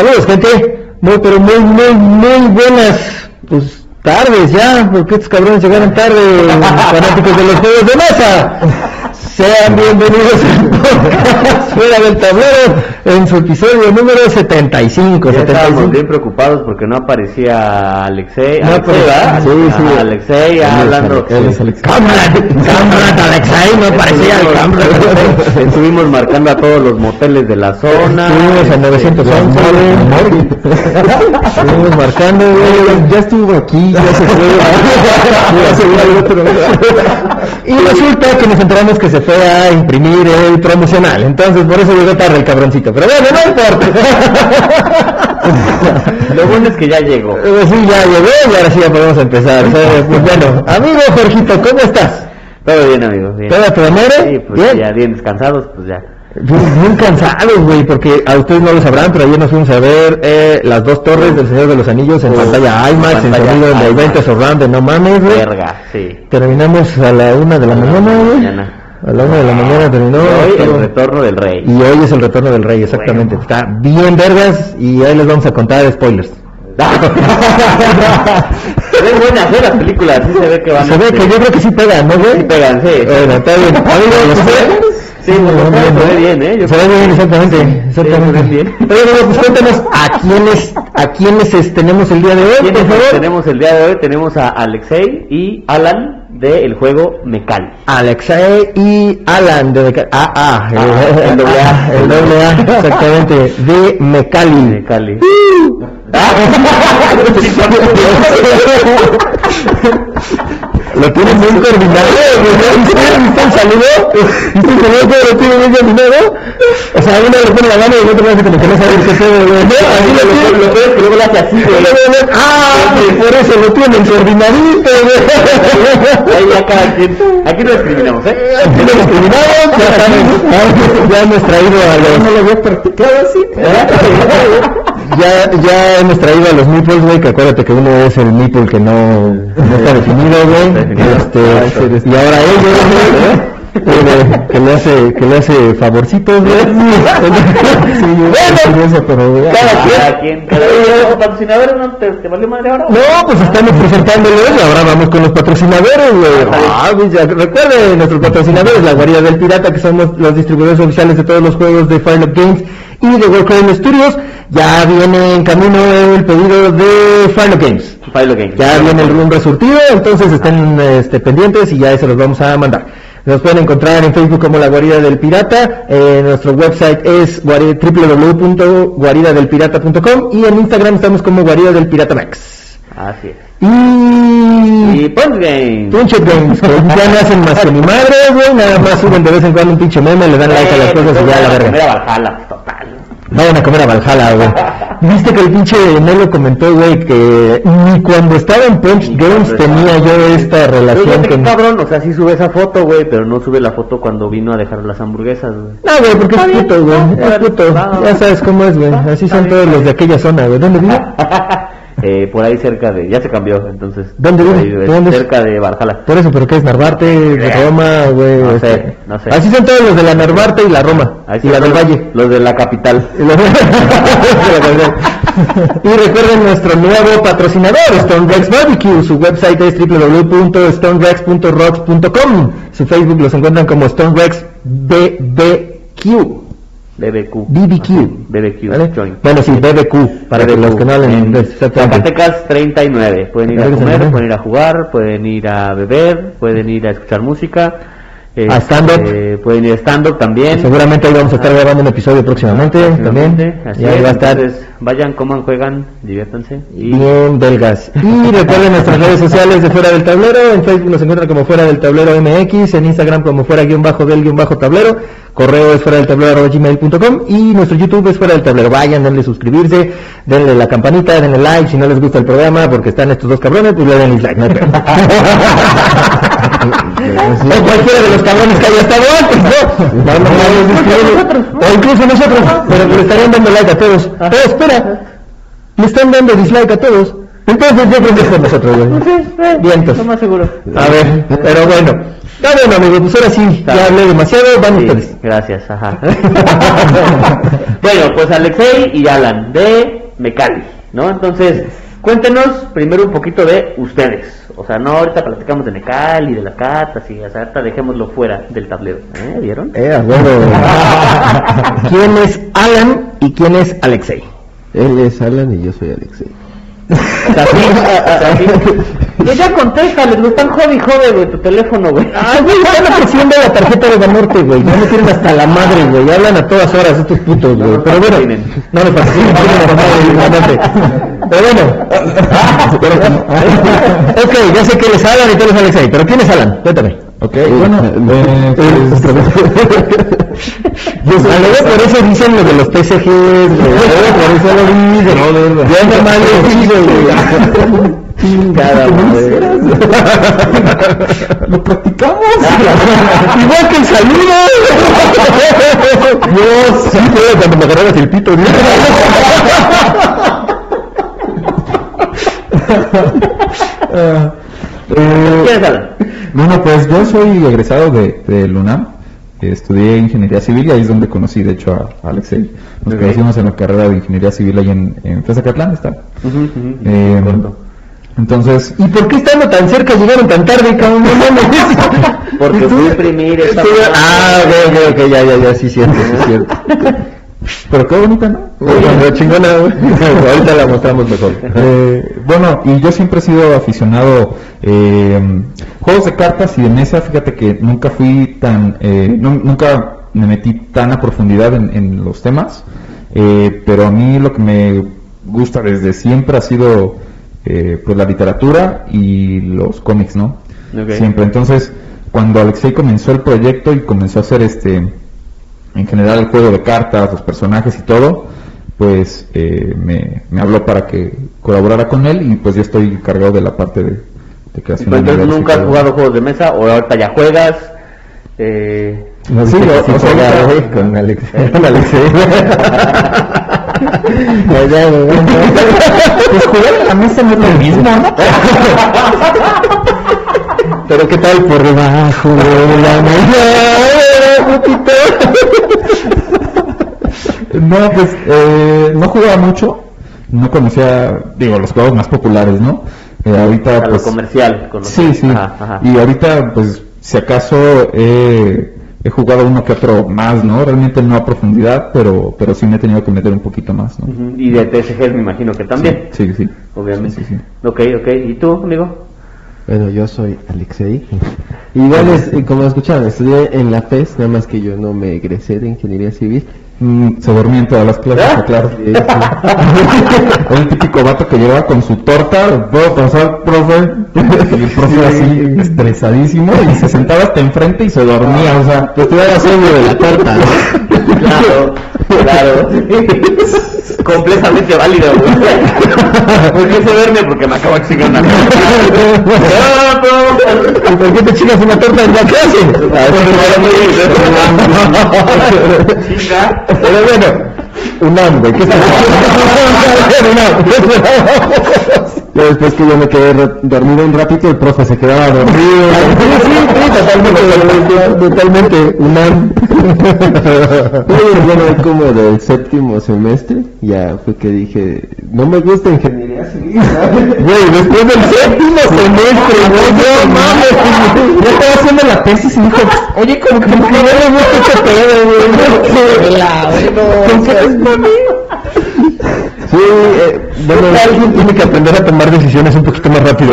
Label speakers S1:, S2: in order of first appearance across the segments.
S1: Saludos, gente. Muy, pero muy, muy, muy buenas pues, tardes ya, porque estos cabrones llegaron tarde, fanáticos de los juegos de mesa. Sean bienvenidos a Fuera del Tablero en su episodio número 75.
S2: Ya estábamos
S1: 75.
S2: bien preocados porque no aparecía Alexei.
S1: No
S2: Alexei,
S1: aparecía,
S2: ¿verdad?
S1: sí, sí.
S2: Alexei
S1: es
S2: hablando.
S1: Es Alexei. No parecía el Camrat.
S2: Estuvimos marcando a todos los moteles de la zona.
S1: Estuvimos al 911, güey. Estuvimos marcando. Ya estuvo aquí, ya se fue. Ya se fue al otro. Y resulta que nos enteramos que se fue a imprimir el promocional. Entonces, por eso llegó tarde el cabroncito. Pero bueno, no importa.
S2: Lo bueno es que ya llegó.
S1: Eh, Sí, ya llegó y ahora sí ya podemos empezar. Sea, Pues bueno, amigo Jorgito, ¿cómo estás?
S2: Todo bien, amigos. Bien.
S1: ¿Todo tu?
S2: Sí, pues
S1: Bien.
S2: ya bien descansados, pues ya.
S1: Bien, bien cansados, güey, porque a ustedes no lo sabrán, pero ayer nos fuimos a ver eh, las dos torres del Señor de los Anillos en
S2: Oh,
S1: pantalla IMAX, en sonido de
S2: IMAX.
S1: 20 surround de no mames, güey.
S2: Verga, sí.
S1: Terminamos a la una de la mañana, güey. A la una de la mañana terminó.
S2: Hoy
S1: todo.
S2: el retorno del rey.
S1: Y hoy es el retorno del rey, exactamente.
S2: Bueno.
S1: Está bien vergas y ahí les vamos a contar spoilers.
S2: se ven buenas ¿eh? las películas, sí se ve que van
S1: Se ve
S2: este,
S1: que yo creo que sí pegan, ¿no, güey?
S2: sí pegan, sí.
S1: Bueno, está bien. Amigos, ¿ustedes?
S2: Sí, se ve bien, ¿eh? Yo
S1: se ve bien, exactamente. Exactamente.
S2: bien.
S1: Oye, amigo, pues cuéntanos a quiénes, a quiénes es- tenemos el día de hoy, por
S2: ¿Quiénes
S1: favor.
S2: tenemos el día de hoy? Tenemos a Alexei y Alan del juego Mecal.
S1: Alexei y Alan de Meca- ah, ah,
S2: Ah, el doble A.
S1: el doble A, exactamente, de Mecali.
S2: Mecali.
S1: Lo tiene bien coordinado. ¿Viste el saludo? ¿Viste el saludo que lo tiene bien coordinado? O sea, uno le pone la mano y el otro le hace como que no sabe qué pedo, así lo.
S2: Lo peor que luego lo hace así, güey.
S1: Ah, por eso lo tienen coordinadito, güey.
S2: Ahí ya cada quien. Aquí no discriminamos, ¿eh?
S1: Aquí lo discriminamos, ya ya hemos traído a los... No lo había practicado así. Ya, ya hemos traído a los meeples, güey, que acuérdate que uno es el meeple que no, no está definido, güey.
S2: Definido.
S1: Este, y ahora ellos, güey. eh, que le hace que le hace favorcitos güey sí, bueno pero
S2: Cada quien. Cada quien. ¿Los patrocinadores no te, te valió madre ahora?
S1: no, pues estamos presentándolos y ahora vamos con los patrocinadores, güey. Ah, pues ya, recuerden, nuestros patrocinadores, la Guarida del Pirata, que somos los distribuidores oficiales de todos los juegos de Firelock Games y de Warcraft Studios. Ya viene en camino el pedido de Firelock Games.
S2: File Game.
S1: Ya viene el rumbo surtido, entonces estén este, pendientes y ya se los vamos a mandar. Nos pueden encontrar en Facebook como La Guarida del Pirata, eh, nuestro website es guari- www.guaridadelpirata.com y en Instagram estamos como Guarida del Pirata Max.
S2: Así es.
S1: Y...
S2: Y Punch Game.
S1: Punchet Games, que ya no hacen más que ni madre, güey, nada más suben de vez en cuando un pinche meme, le dan like a las cosas y ya la verga.
S2: Valhalla, total.
S1: Vayan a comer a Valhalla, güey. Viste que el pinche Nelo comentó, güey, que ni cuando estaba en Punch
S2: Ni
S1: Games tenía
S2: estaba-
S1: yo esta relación con...
S2: cabrón, o sea, sí sube esa foto, güey, pero no sube la foto cuando vino a dejar las hamburguesas, güey.
S1: No, güey, porque es puto, güey.
S2: no,
S1: Es puto. Ya sabes cómo es, güey. Así son todos los de aquella zona, güey. ¿Dónde vive?
S2: eh, por ahí cerca de, ya se cambió, entonces.
S1: ¿Dónde vive?
S2: ahí,
S1: ¿De dónde?
S2: Cerca de Valhalla.
S1: Por eso, pero ¿qué es? Narvarte, de Roma, güey.
S2: No sé,
S1: este.
S2: no sé.
S1: Así son todos los de la Narvarte y la Roma.
S2: Ahí
S1: y la del Valle.
S2: Los de la capital.
S1: Y los- y recuerden nuestro nuevo patrocinador, StoneRex Barbecue. Su website es www.stonerex.rocks.com. Su Facebook los encuentran como StoneRex BBQ.
S2: BBQ.
S1: BBQ.
S2: BBQ.
S1: ¿Vale?
S2: Joint.
S1: Bueno, sí, BBQ, para que
S2: BBQ.
S1: los que no hablen
S2: En
S1: inglés.
S2: Zacatecas 39. Pueden ir a comer,
S1: 39.
S2: pueden ir a jugar, pueden ir a beber, pueden ir a escuchar música.
S1: A stand-up.
S2: eh, pueden ir a stand-up también.
S1: Seguramente ahí vamos a estar grabando un episodio próximamente, también.
S2: Próximamente, Así
S1: Y ahí
S2: es,
S1: va a estar
S2: entonces, vayan, coman, juegan, diviértanse. Y
S1: bien belgas. Y recuerden nuestras redes sociales de Fuera del Tablero. En Facebook nos encuentran como Fuera del Tablero MX, en Instagram como Fuera guion bajo del guion bajo tablero. Correo es fuera del tablero gmail.com y nuestro YouTube es Fuera del Tablero. Vayan, denle suscribirse, denle la campanita, denle like si no les gusta el programa porque están estos dos cabrones, pues le den dislike. No. o cualquiera de los cabrones que haya estado antes, ¿no? No, no, no, nos suscribimos. O incluso nosotros, pero le estarían dando like a todos. Eh, espera, le están dando dislike a todos. Entonces yo creo que es nosotros, güey. Vientos.
S2: Lo más seguro.
S1: A ver, pero bueno. Está bueno, amigos, pues ahora sí, ya hablé demasiado, van
S2: Sí,
S1: ustedes.
S2: gracias, ajá. bueno, pues Alexei y Alan de Mecali, ¿no? Entonces, cuéntenos primero un poquito de ustedes. O sea, no ahorita platicamos de Mecali, de las cartas y o sea, ahorita dejémoslo fuera del tablero. ¿Eh? ¿Vieron?
S1: Eh. ¿Quién es Alan y quién es Alexei?
S3: Él es Alan y yo soy Alexei.
S2: O sea, sí, o sea, sí. Pues ya contéstales, güey, están jode y jode, güey, tu teléfono, güey.
S1: Ah, güey, están ofreciendo la tarjeta de Banorte, güey. Ya me tienen hasta la madre, güey. Ya hablan a todas horas estos putos, güey. Pero bueno, no de Banorte. Pero bueno. ok, ya sé que él es Alan y tú eres Alexei. Pero ¿quién es Alan? Cuéntame.
S4: Ok, bueno, eh, pues,
S1: Yo soy, luego por eso dicen lo de los güey. Luego por eso lo dicen.
S4: No.
S1: Ya nomás lo dicen, güey.
S4: Lo practicamos.
S1: Igual que el saludo. Dios, sí, güey, cuando me agarras el pito. ¿no?
S4: Ah, eh, bueno, pues yo soy egresado de, de LUNAM. Estudié ingeniería civil y ahí es donde conocí, de hecho, a, a Alexei. Nos
S2: Ok.
S4: conocimos en la carrera de ingeniería civil ahí en, en Tezacatlán, está. Eh, entonces,
S1: ¿Y por qué estando tan cerca llegaron tan tarde, cabrón? No.
S2: Porque fui a imprimir.
S1: Ah, ok, ok, ok, ya, ya, ya, sí, cierto, sí, cierto.
S4: pero qué bonita, ¿no?
S1: Bueno, chingona. Ahorita la mostramos mejor.
S4: Eh, bueno, y yo siempre he sido aficionado eh, juegos de cartas y de mesa. Fíjate que nunca fui tan, eh, nu- nunca me metí tan a profundidad en, en los temas. eh, pero a mí lo que me gusta desde siempre ha sido pues la literatura y los cómics, ¿no? Siempre. Entonces, cuando Alexei comenzó el proyecto y comenzó a hacer este, en general el juego de cartas, los personajes y todo, pues eh, me, me habló para que colaborara con él y pues yo estoy cargado de la parte de, de creación. de
S2: Entonces, ¿nunca has jugado juegos de mesa o ahorita ya juegas? Eh,
S1: No
S4: Sí,
S1: viste
S4: o-
S1: que sí
S4: o sea,
S1: con. Con ya, güey, güey.
S4: Pues jugar en la mesa no es lo mismo, ¿no?
S1: Pero qué tal por debajo de la mesa, putito.
S4: No, pues eh, no jugaba mucho, no conocía, digo, los juegos más populares, ¿no? Eh, ahorita
S2: a lo
S4: pues
S2: comercial.
S4: Sí, sí.
S2: Ajá, ajá.
S4: Y ahorita, pues, si acaso he, he jugado uno que otro más, ¿no? Realmente no a profundidad, pero, pero sí me he tenido que meter un poquito más,
S2: Y de TSGs me imagino que también.
S4: Sí, sí. sí.
S2: Obviamente.
S4: Sí, sí,
S2: Ok, ok. ¿Y tú, amigo?
S3: Bueno, yo soy Alexei. Igual es, eh, como escucharon, estudié en la FES, nada más que yo no me egresé de ingeniería civil.
S4: Mm, se dormía en todas las clases,
S2: ¿Ah?
S4: claro.
S3: Sí, sí.
S4: El típico vato que llegaba con su torta, ¿puedo pasar, profe? Y el profe así, estresadísimo, y se sentaba hasta enfrente y se dormía, o sea,
S3: Pues te iba a sueño de la torta, ¿no?
S2: Claro, claro. Completamente válido, güey. ¿Por qué se duerme? Porque me acabo de chingar una Ah,
S1: ¿Y por qué te chingas una torta en la clase?
S2: Chinga.
S1: Pero bueno, UNAM, güey, ¿qué está
S3: Ya después que yo me quedé dormido un ratito, el profe se quedaba dormido.
S1: Sí, sí, totalmente, totalmente, UNAM.
S3: Bueno, como del séptimo semestre, ya fue que dije, no me gusta ingeniería civil.
S1: Güey, después del séptimo semestre, güey, no mames.
S4: ya estaba haciendo la tesis y dijo,
S1: Oye, como que no me gusta este pedo, güey. ¿Con qué es mami?
S3: Sí, eh, bueno,
S1: Alguien tiene que aprender a tomar decisiones un poquito más rápido.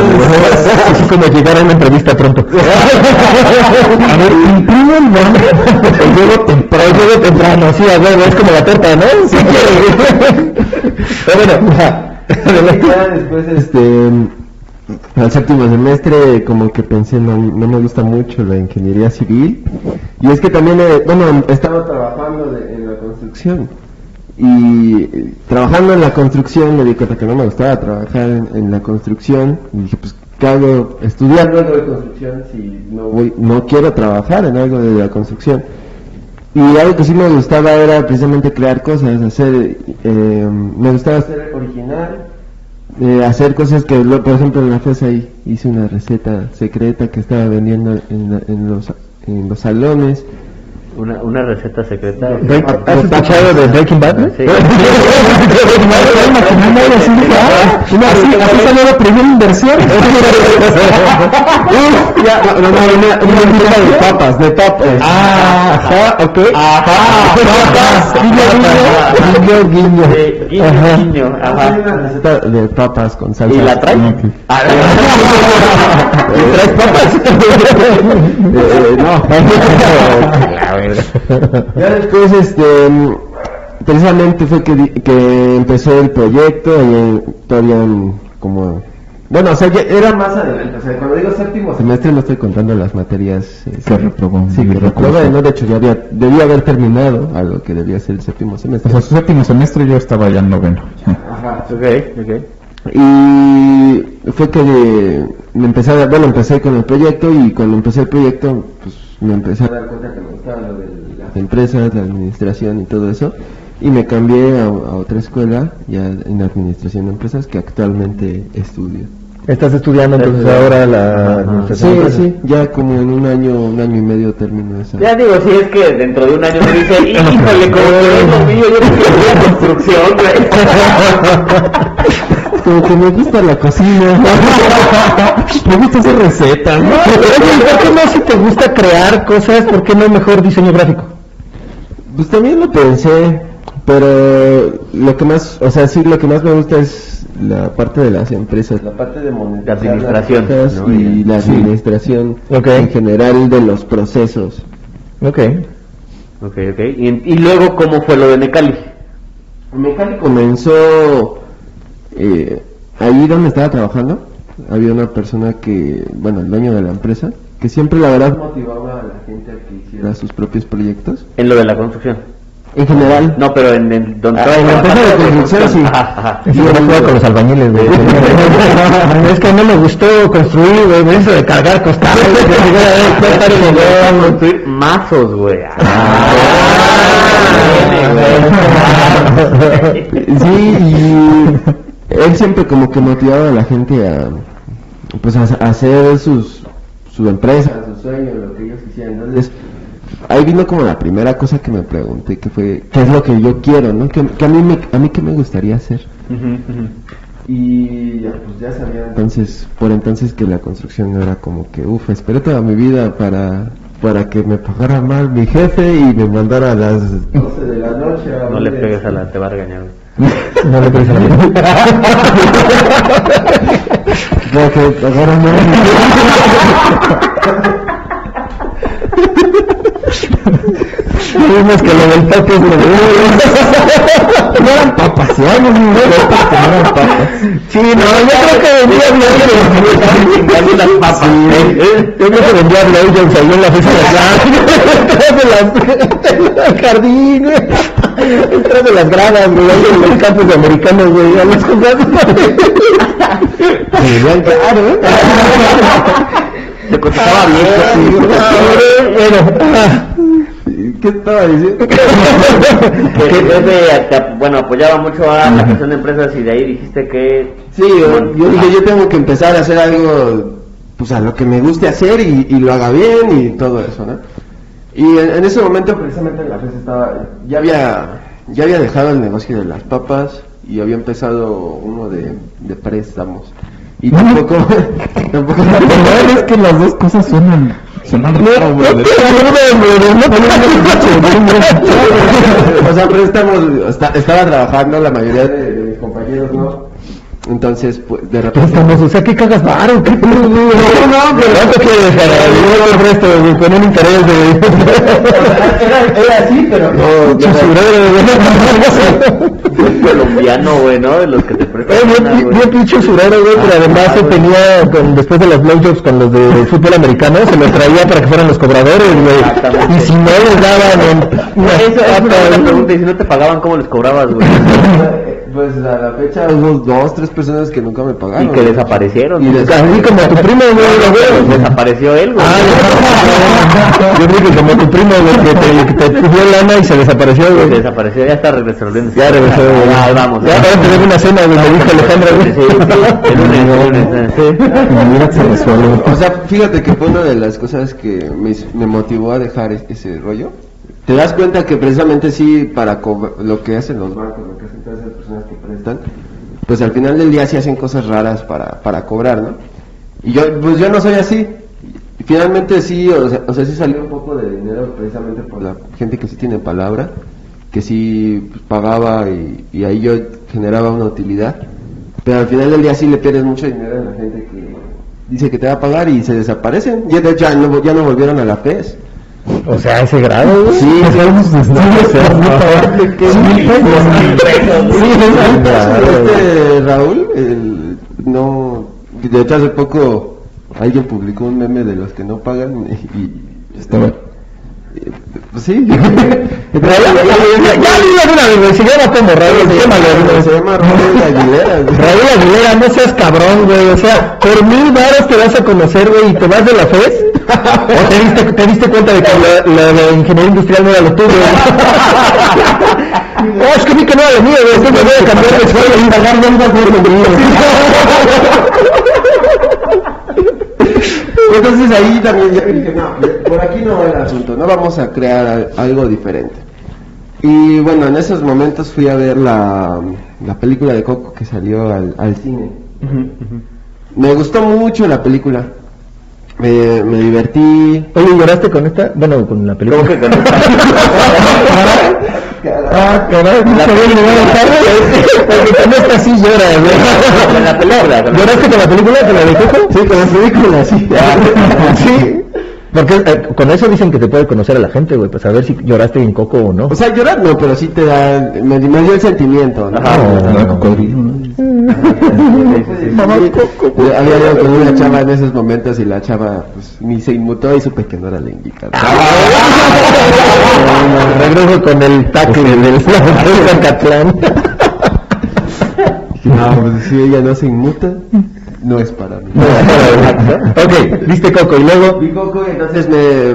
S1: Así como llegar a una entrevista pronto. A ver, imprime el nombre. El juego temprano. El temprano, sí, a ver, es como la torta, ¿no? Sí. Pero bueno, ya
S3: después, este, al séptimo semestre, como que pensé, no, no me gusta mucho la ingeniería civil. Y es que también, eh, bueno, estaba trabajando de- en la construcción. Y trabajando en la construcción me di cuenta que no me gustaba trabajar en, la construcción. Y dije, pues, ¿qué hago? Estudiando algo de construcción si no voy, no quiero trabajar en algo de la construcción. Y algo que sí me gustaba era precisamente crear cosas, hacer, eh, me gustaba ser original, eh, hacer cosas que, por ejemplo, en la FES ahí hice una receta secreta que estaba vendiendo en, en los, en los salones.
S2: Una, una receta secreta.
S1: ¿Has escuchado de Breaking Bad?
S2: Sí.
S1: Así, salió la primera inversión.
S3: Ya, no, no, no, una, una receta de papas, de papas.
S1: Ah, ajá, ok. Ajá, papas, guiño, guiño, guiño.
S2: Guiño,
S1: Ajá.
S3: Una receta de papas con salsa.
S2: ¿Y la. Ah,
S1: ¿Traes papas?
S3: Eh, Ya después, este, precisamente fue que, di- que empezó el proyecto y todavía como... Bueno, o sea, ya era más adelante. O sea, cuando digo séptimo semestre no estoy contando las materias eh,
S4: Que reprobó.
S3: Sí, que
S4: recursó.
S3: ¿no? De hecho, ya había, debía haber terminado a lo que debía ser el séptimo semestre.
S4: O sea, su séptimo semestre yo estaba ya en noveno.
S3: Ajá.
S2: ok, ok.
S3: Y fue que eh, me empecé bueno, empecé con el proyecto y cuando empecé el proyecto, pues me empecé a dar cuenta que me gustaba lo de las empresas, la administración y todo eso. Y me cambié a, a otra escuela, ya en administración de empresas, que actualmente estudio.
S1: Estás estudiando entonces ahora la
S3: Sí,
S1: administración. empresas?
S3: sí, ya como en un año, un año y medio termino esa.
S2: Ya digo, si es que dentro de un año me dice, híjole, como que es lo mío, yo no quiero construcción, güey.
S3: Como que me gusta la cocina.
S4: Me gusta hacer recetas, ¿no?
S1: ¿por qué no si te gusta crear cosas? ¿Por qué no mejor diseño gráfico?
S3: Pues también lo pensé, pero lo que más, o sea, sí, lo que más me gusta es la parte de las empresas, la parte de
S2: De administración,
S3: las cosas
S2: ¿no?
S3: y la
S4: Sí.
S3: administración en general de los procesos.
S1: Ok.
S2: Ok, ok. Y, y luego, ¿cómo fue lo de Necali?
S3: Mecánico comenzó eh, ahí donde estaba trabajando. Había una persona que, bueno, el dueño de la empresa, que siempre la verdad motivaba a la gente a que hiciera sus propios proyectos.
S2: En lo de la construcción.
S3: En general,
S2: No, pero en, en donde
S3: Ah,
S2: estaba
S3: en la empresa de construcción, sí.
S2: Ajá, ajá.
S1: Sí, yo juego con los albañiles, güey. es que no me gustó construir, güey. Eso de cargar costales. el
S2: construir mazos, güey.
S3: Sí, y él siempre como que motivaba a la gente a pues a, a hacer sus su empresa, su sueño, lo que ellos quisieran. Entonces, ahí vino como la primera cosa que me pregunté, que fue qué es lo que yo quiero, ¿no? Que, que a mí me a mí qué me gustaría hacer. Y ya, pues ya sabía entonces, por entonces que la construcción no era como que, uff, esperé toda mi vida para para que me pagara mal mi jefe y me mandara a las 12 de la noche. a
S2: No le pegues a la, te va a regañar.
S1: No le crees a la
S3: Tengo que.
S1: Vimos lo del es lo de
S3: No no, no, no, no eran papas.
S1: Sí, no, yo creo que vendía blowjobs.
S2: las papas.
S1: Yo creo que vendía ahí en la fiesta de jardín, de las gradas, güey. en los campos de americanos, güey. A los jugadores.
S3: Me venían caro, ¿eh?
S2: Te cotizaba bien.
S1: Bueno, ah,
S3: ¿Qué estaba diciendo?
S2: Que ese, te- bueno, apoyaba mucho a la creación de empresas y de ahí dijiste que...
S3: Sí, yo, yo dije, yo tengo que empezar a hacer algo, pues a lo que me guste hacer y, y lo haga bien y todo eso, ¿no? Y en, en ese momento, precisamente en la FES estaba, ya había, ya había dejado el negocio de las papas y había empezado uno de, de préstamos. Y tampoco, tampoco,
S4: La verdad es que las dos cosas suenan, suenan raro,
S3: o sea, préstamos, esta- estaba trabajando, la mayoría de, de mis compañeros no. Entonces, pues, de repente...
S1: Préstamos, o sea, ¿qué cagas varo? ¿Qué? No, no, pero ¿cuánto quieres para el resto, güey? Con un interés de...
S3: Era, era así, pero no, no,
S2: Un colombiano, güey, ¿no? De los que te
S1: Eh,
S2: prestan.
S1: bien, bien,
S2: güey.
S1: pinche usurero, güey, pero además se tenía, con, después de los blowjobs con los de fútbol americano, se los traía para que fueran los cobradores, güey. Y si no les daban en
S2: Esa es una pregunta. Y si no te pagaban, ¿cómo les cobrabas, güey?
S3: Pues a la fecha hubo dos, tres personas que nunca me pagaron.
S2: Y que desaparecieron.
S3: Y des-
S1: Así como tu primo, güey, lo veo.
S2: Desapareció él, güey.
S1: Ah, yo creo que como tu primo, güey, que te, que te pidió lana y se desapareció, güey.
S2: Desapareció, ya está resolviendo.
S1: Ya regresó, güey.
S2: Ya, vamos.
S1: Ya, ahora te debo una cena, güey, me dijo Alejandra, güey.
S2: Sí, sí, el lunes, el lunes.
S4: Mira, se resuelve.
S3: O sea, fíjate que fue una de las cosas que me, me motivó a dejar es- ese rollo. Te das cuenta que precisamente sí, para lo que hacen los bancos, lo que hacen todas esas personas pues al final del día sí hacen cosas raras para, para cobrar, ¿no? Y yo, pues yo no soy así. Finalmente sí, o sea, o sí salió un poco de dinero precisamente por la gente que sí tiene palabra, que sí pues, pagaba y, ahí yo generaba una utilidad. Pero al final del día sí le pierdes mucho dinero a la gente que dice que te va a pagar y se desaparecen. Y de hecho ya no, ya no volvieron a la FES.
S1: O sea, ese grado, güey.
S3: Sí,
S4: desnudos,
S3: Este Raúl, el- no, de hecho hace poco alguien publicó un meme de los que no pagan y, y
S4: Estaba-
S3: pues sí.
S1: Ya, dilo de una vez, güey, se llama como Raúl,
S3: se llama Raúl Aguilera.
S1: Raúl Aguilera, no seas cabrón, güey. O sea, por mil varos te vas a conocer, güey, y te vas de la FES. ¿O te diste, te diste cuenta de que lo, lo de ingeniería industrial no era lo tuyo? No, es que vi que no era lo mío, güey. Entonces me voy a cambiar de suelo y pagar deudas por lo mío.
S3: Entonces ahí también ya dije, no, por aquí no va el asunto, no vamos a crear al- algo diferente. Y bueno, en esos momentos fui a ver la, la película de Coco que salió al, al cine. Me gustó mucho la película. Me, me divertí.
S1: Oye, ¿lloraste con esta? Bueno, con la película.
S2: ¿Cómo que con esta?
S1: Ah, caray, no sabía a güey. Porque con esta sí llora, güey.
S2: Con la película,
S1: ¿Lloraste con la película? ¿Con la de Coco? Sí, con la película, sí. sí. Porque eh, con eso dicen que te puede conocer a la gente, güey, pues a ver si lloraste en Coco o no.
S3: O sea, llorar no, pero sí te da, me, me dio el sentimiento. ¿no?
S2: Ajá.
S1: No,
S4: Estaba cocodrilo, ¿no?
S1: Mamá Coco.
S3: Yo Había ido con una chava en esos momentos y la chava pues ni se inmutó y supe que no era la indicada.
S1: Regreso con el tackle del Zacatlán.
S3: No, pues si ella no se inmuta, no es para mí.
S1: ok, viste Coco y luego.
S3: Vi Coco y entonces me,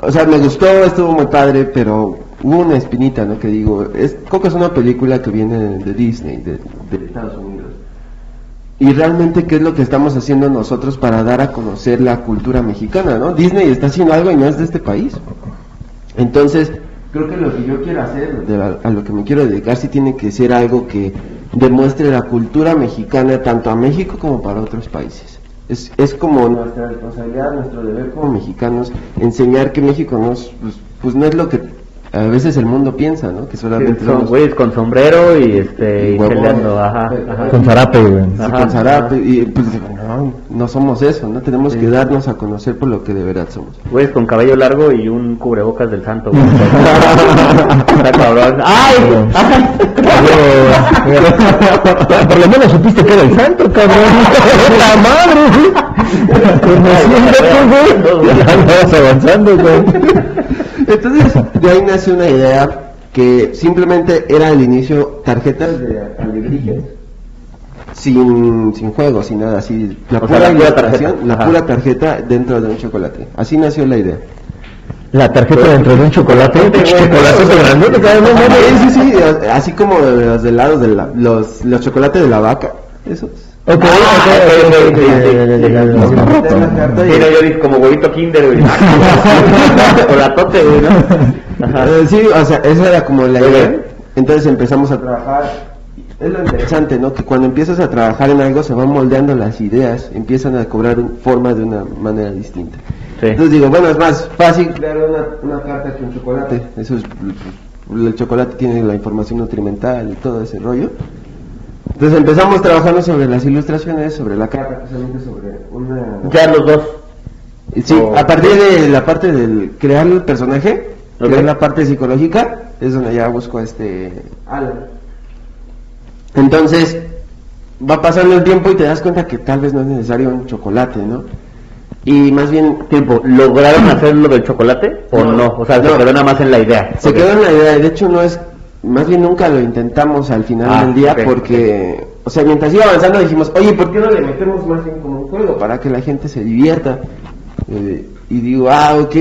S3: o sea, me gustó, estuvo muy padre, pero hubo una espinita, ¿no? Que digo, es, Coco es una película que viene de Disney, de, de Estados Unidos. Y realmente, ¿qué es lo que estamos haciendo nosotros para dar a conocer la cultura mexicana, ¿no? Disney está haciendo algo y no es de este país. Entonces, creo que lo que yo quiero hacer, de a lo que me quiero dedicar, sí tiene que ser algo que demuestre la cultura mexicana tanto a México como para otros países. Es, es como nuestra responsabilidad, nuestro deber como mexicanos, enseñar que México no es, pues, pues no es lo que a veces el mundo piensa, ¿no? Que solamente
S2: Son
S3: somos
S2: güeyes con sombrero y este y cheleando, ajá, ajá.
S1: Con zarape, güey.
S3: sí,
S2: Ajá,
S3: con zarape, y pues no, no somos eso, ¿no? Tenemos que darnos a conocer por lo que de verdad somos.
S2: Güeyes con cabello largo y un cubrebocas del santo. güey. Está cabrón. ¡Ay!
S1: Por lo menos supiste que era el santo, cabrón. La madre, güey. Conociéndote, güey. Ya andabas avanzando, güey.
S3: Entonces, de ahí nace una idea que simplemente era al inicio tarjetas de alebrijes sin, sin juego, sin nada, así la pura,
S2: la pura tarjeta.
S3: la pura tarjeta dentro de un chocolate. Así nació la idea.
S1: La tarjeta dentro de un chocolate. Chocolate
S3: sí, sí, así como los helados de la, los, los chocolates de la vaca, esos.
S1: Ok,
S2: yo como huevito kinder, güey. Güey, ¿no? Ajá.
S3: Eh, sí, o sea, esa era como la idea. Entonces empezamos a trabajar. Es lo interesante, ¿no? Que cuando empiezas a trabajar en algo se van moldeando las ideas, empiezan a cobrar un- forma de una manera distinta.
S2: Sí.
S3: Entonces digo, bueno, es más fácil crear una, una carta que un chocolate. Eso es, el chocolate tiene la información nutrimental y todo ese rollo. Entonces empezamos trabajando sobre las ilustraciones, sobre la carta, precisamente sobre una...
S2: Ya los dos.
S3: Sí,
S2: O-
S3: a partir de la parte del crear el personaje,
S2: Ok.
S3: crear la parte psicológica, es donde ya busco este Alan. Entonces, va pasando el tiempo y te das cuenta que tal vez no es necesario un chocolate, ¿no? Y más bien
S2: Tiempo, ¿lograron hacer lo del chocolate o
S3: No.
S2: no? O sea, se
S3: No.
S2: quedó nada más en la idea.
S3: se quedó en la idea, de hecho no es más bien nunca lo intentamos al final
S2: Ah,
S3: del día porque, o sea, mientras iba avanzando dijimos, oye, ¿por qué no le metemos más bien como un juego para que la gente se divierta? Eh, y digo, ah, ok.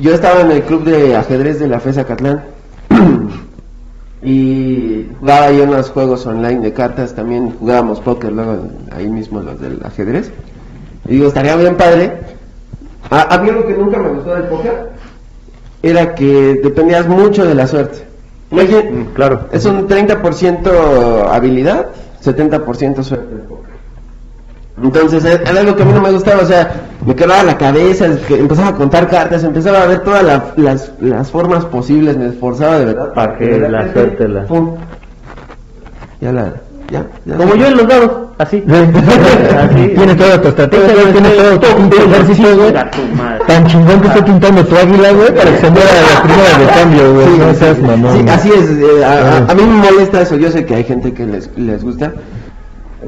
S3: Yo estaba en el club de ajedrez de la FESA Catlán y jugaba ahí unos juegos online de cartas, también jugábamos póker luego ahí mismo los del ajedrez. Y digo, estaría bien padre. Ah, a mí algo que nunca me gustó del póker era que dependías mucho de la suerte.
S2: Mm, claro.
S3: Es un 30% habilidad, 70% suerte. Entonces eh, era algo que a mí no me gustaba, o sea, me quedaba la cabeza, empezaba a contar cartas, empezaba a ver todas la- las, las formas posibles, me esforzaba de verdad.
S2: Para que la suerte la-
S3: pum, ya la... Ya, ya
S2: Como yo en los dados, así. así.
S1: Tiene toda tu estrategia, güey, tiene todo tu ejército, güey. Tan chingón que está pintando tu águila, güey, para que se muera la primera de cambio, güey. No seas mamón.
S3: Así es. eh, a,
S1: Ah.
S3: a mí me molesta eso. Yo sé que hay gente que les, les gusta.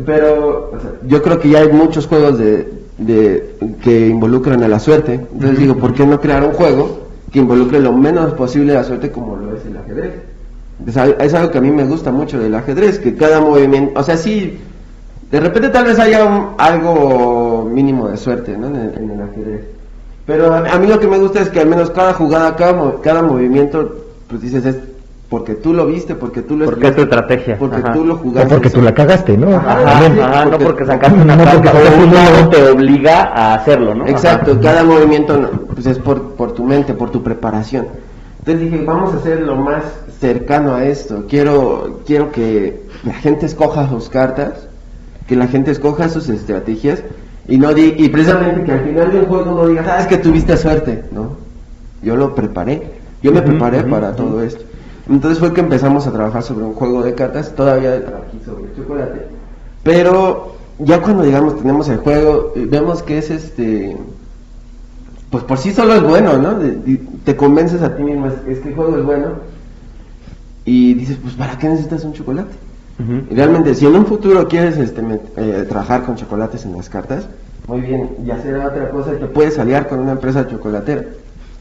S3: Pero yo creo que ya hay muchos juegos de, de- que involucran a la suerte. Entonces digo, ¿por qué no crear un juego que involucre lo menos posible la suerte como lo es el ajedrez? Es, es algo que a mí me gusta mucho del ajedrez, que cada movimiento, o sea, sí, de repente tal vez haya un- algo mínimo de suerte ¿no? en, el, en el ajedrez. Pero a, a mí lo que me gusta es que al menos cada jugada, cada, mo- cada movimiento, pues dices, es porque tú lo viste, porque tú lo
S2: Porque es tu estrategia.
S3: Porque
S2: Ajá.
S3: tú lo
S1: O
S3: jugaste.
S1: porque tú la cagaste, ¿no?
S2: Ajá, no
S3: porque-
S2: porque sacaste una
S1: no porque
S2: o te obliga a hacerlo, ¿no?
S3: Exacto,
S2: Ajá.
S3: cada movimiento pues es por, por tu mente, por tu preparación. Entonces dije, vamos a hacer lo más cercano a esto. Quiero, quiero que la gente escoja sus cartas, que la gente escoja sus estrategias y no di- y precisamente que al final del juego no digas, ah, es que tuviste suerte, ¿no? Yo lo preparé, yo me preparé para todo esto. Entonces fue que empezamos a trabajar sobre un juego de cartas, todavía aquí sobre el chocolate, pero ya cuando digamos tenemos el juego, eh, vemos que es este pues por sí solo es bueno, ¿no? De- de- te convences a ti mismo, es, es que el juego es bueno. Y dices, pues ¿para qué necesitas un chocolate? Y realmente, si en un futuro quieres este, met- eh, trabajar con chocolates en las cartas, muy bien, ya será otra cosa, te puedes aliar con una empresa chocolatera.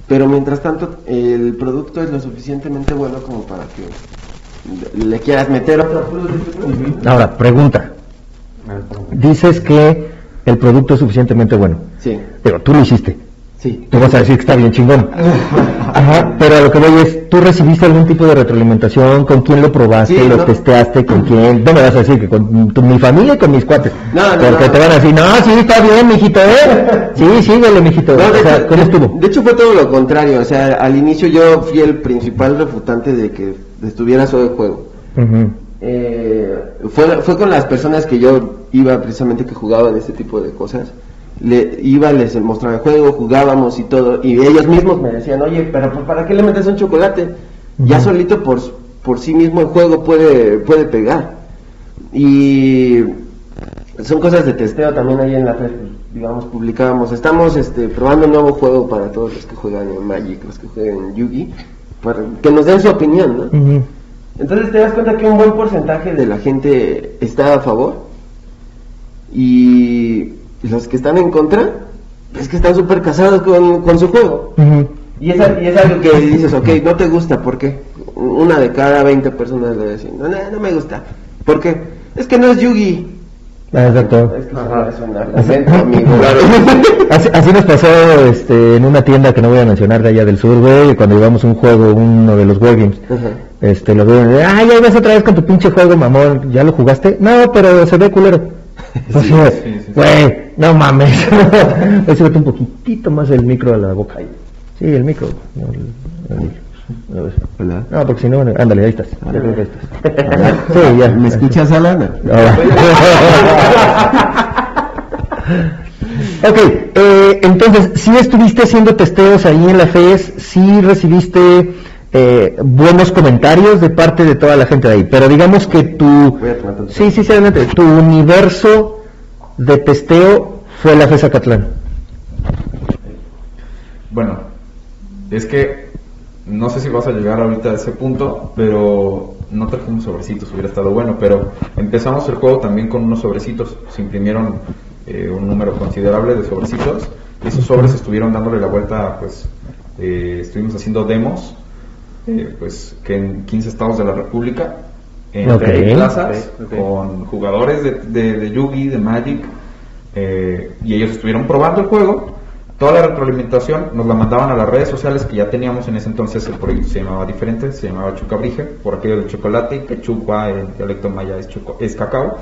S3: Pero mientras tanto, el producto es lo suficientemente bueno como para que le- quieras meter chocolate.
S1: Ahora, pregunta. Dices que el producto es suficientemente bueno.
S3: Sí,
S1: Pero tú lo hiciste.
S3: Sí.
S1: Tú vas a decir que está bien chingón. Ajá, pero a lo que voy es, ¿tú recibiste algún tipo de retroalimentación? ¿Con quién lo probaste?
S3: Sí,
S1: ¿Lo
S3: no.
S1: testeaste? ¿Con quién? No me vas a decir que con tu- mi familia y con mis cuates.
S3: No, no,
S1: Porque te van a decir, no, sí, está bien, mijito, ¿eh? Sí, síguele, mijito.
S3: No,
S1: o
S3: de,
S1: sea,
S3: hecho,
S1: ¿cómo
S3: de-
S1: estuvo?
S3: de hecho fue todo lo contrario, o sea, al inicio yo fui el principal refutante de que estuviera solo el juego. Eh, fue, fue con las personas que yo iba precisamente que jugaban este tipo de cosas. Le, iba, les mostraba el juego, jugábamos y todo, y ellos mismos me decían, oye, pero pues, ¿para qué le metes un chocolate? Ya solito por, por sí mismo el juego puede, puede pegar. Y son cosas de testeo también ahí en la red, digamos, publicábamos. Estamos este, probando un nuevo juego para todos los que juegan en Magic, los que juegan en Yugi, para que nos den su opinión, ¿no? Entonces te das cuenta que un buen porcentaje de la gente está a favor y los que están en contra es que están súper casados con, con su juego. Y es, y es algo que dices, ok, no te gusta, ¿por qué? Una de cada 20 personas le dicen, no, no, no me gusta. ¿Por qué? Es que no es Yugi.
S1: Ah, exacto.
S3: Es que es.
S1: Así, así nos pasó este, en una tienda que no voy a mencionar de allá del sur, güey, cuando llevamos un juego, uno de los Wargames.
S3: Ajá.
S1: Este, lo veo, ay, ya vas otra vez con tu pinche juego, mamón, ¿ya lo jugaste? No, pero se ve culero. Así,
S4: sí, sí, sí.
S1: Güey, no mames. Súbete un poquitito más el micro a la boca. Sí, el micro. no, el- el.
S3: Hola.
S1: No, porque si no, ándale, ahí estás. Ya creo que ahí estás. Sí, ya.
S3: ¿Me escuchas?
S1: Ahora. ok, eh, entonces, si estuviste haciendo testeos ahí en la FES, si recibiste eh, buenos comentarios de parte de toda la gente de ahí, pero digamos que tu... Sí, sí, sí, adelante. Tu universo de testeo fue la FES Acatlán.
S4: Bueno, es que no sé si vas a llegar ahorita a ese punto, pero no trajimos sobrecitos, hubiera estado bueno, pero empezamos el juego también con unos sobrecitos, se imprimieron eh, un número considerable de sobrecitos, y esos sobres estuvieron dándole la vuelta, pues eh, estuvimos haciendo demos eh, pues que en 15 estados de la República, en
S1: Ok.
S4: plazas, con jugadores de, de, de Yugi, de Magic, eh, y ellos estuvieron probando el juego. Toda la retroalimentación nos la mandaban a las redes sociales que ya teníamos en ese entonces, el proyecto se llamaba diferente, se llamaba Chucabrige, por aquello del chocolate, y que chupa en dialecto maya es, choco- es cacao.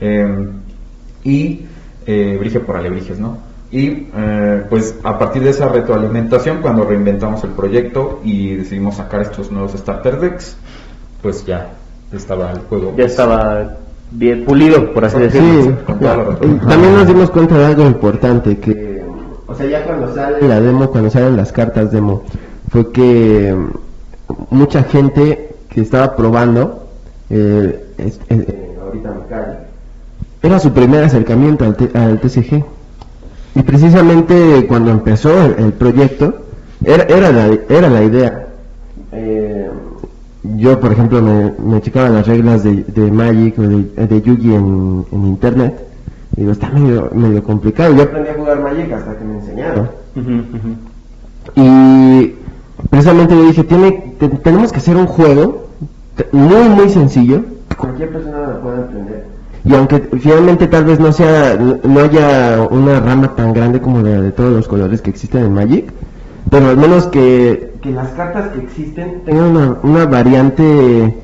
S4: Eh, y eh, brige por alebrijes, ¿no? Y eh, pues a partir de esa retroalimentación, cuando reinventamos el proyecto y decidimos sacar estos nuevos starter decks, pues ya estaba el juego.
S2: Ya
S4: pues,
S2: estaba bien pulido, por así decirlo.
S3: Sí, también nos dimos cuenta de algo importante, que, o sea, ya cuando sale la demo, cuando salen las cartas demo, fue que mucha gente que estaba probando, eh, es- eh, ahorita me cae, era su primer acercamiento al, T- al TCG. Y precisamente cuando empezó el, el proyecto, era, era, la, era la idea. Eh, yo, por ejemplo, me, me checaba las reglas de, de Magic o de, de Yugi en, en internet. Y digo, está medio, medio complicado. Yo aprendí a jugar Magic hasta que me enseñaron. Y precisamente yo dije, tiene, te- tenemos que hacer un juego muy, muy sencillo. Cualquier persona lo pueda entender. Y aunque finalmente tal vez no sea, no haya una rama tan grande como la de todos los colores que existen en Magic, pero al menos que, que las cartas que existen tengan una, una variante,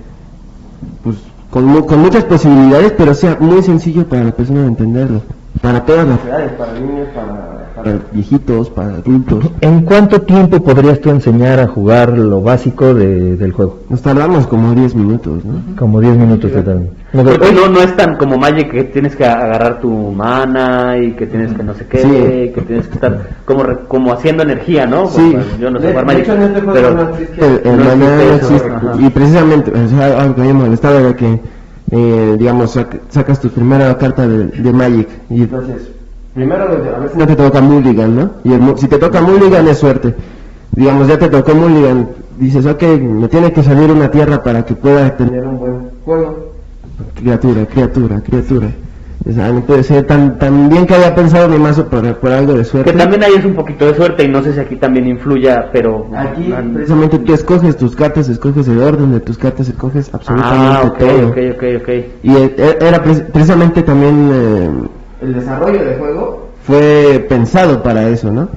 S3: pues, con, con muchas posibilidades, pero sea muy sencillo para la persona de entenderlo. Para todas las edades, para niños, para, para viejitos, para adultos.
S1: ¿En cuánto tiempo podrías tú enseñar a jugar lo básico de- del juego?
S3: Nos tardamos como 10 minutos, ¿no?
S1: Como 10 minutos total. No,
S2: no, no es tan como Magic que tienes que agarrar tu mana y que tienes que no sé qué,
S3: Sí.
S2: que tienes que estar como, como haciendo energía, ¿no?
S3: Sí.
S2: Pues, yo no sé
S3: De-
S2: jugar Magic,
S3: este
S2: pero
S3: el, el
S2: no existe.
S3: Y precisamente, o sea, algo que me molestaba era que, eh, digamos, sac- sacas tu primera carta de, de Magic y entonces, primero a veces no te toca Mulligan, ¿no? Y el si te toca Mulligan es suerte. Digamos, ya te tocó Mulligan, dices, ok, me tiene que salir una tierra para que pueda tener un buen juego. Criatura, criatura, criatura. O sea, no puede ser tan, tan bien que haya pensado mi mazo por, por algo de suerte.
S2: que también ahí es un poquito de suerte y no sé si aquí también influya, pero
S3: Aquí precisamente tú escoges tus cartas, escoges el orden de tus cartas, escoges absolutamente
S2: ah,
S3: todo.
S2: ok, ok, ok.
S3: Y e- e- era pre- precisamente también eh, el desarrollo del juego fue pensado para eso, ¿no?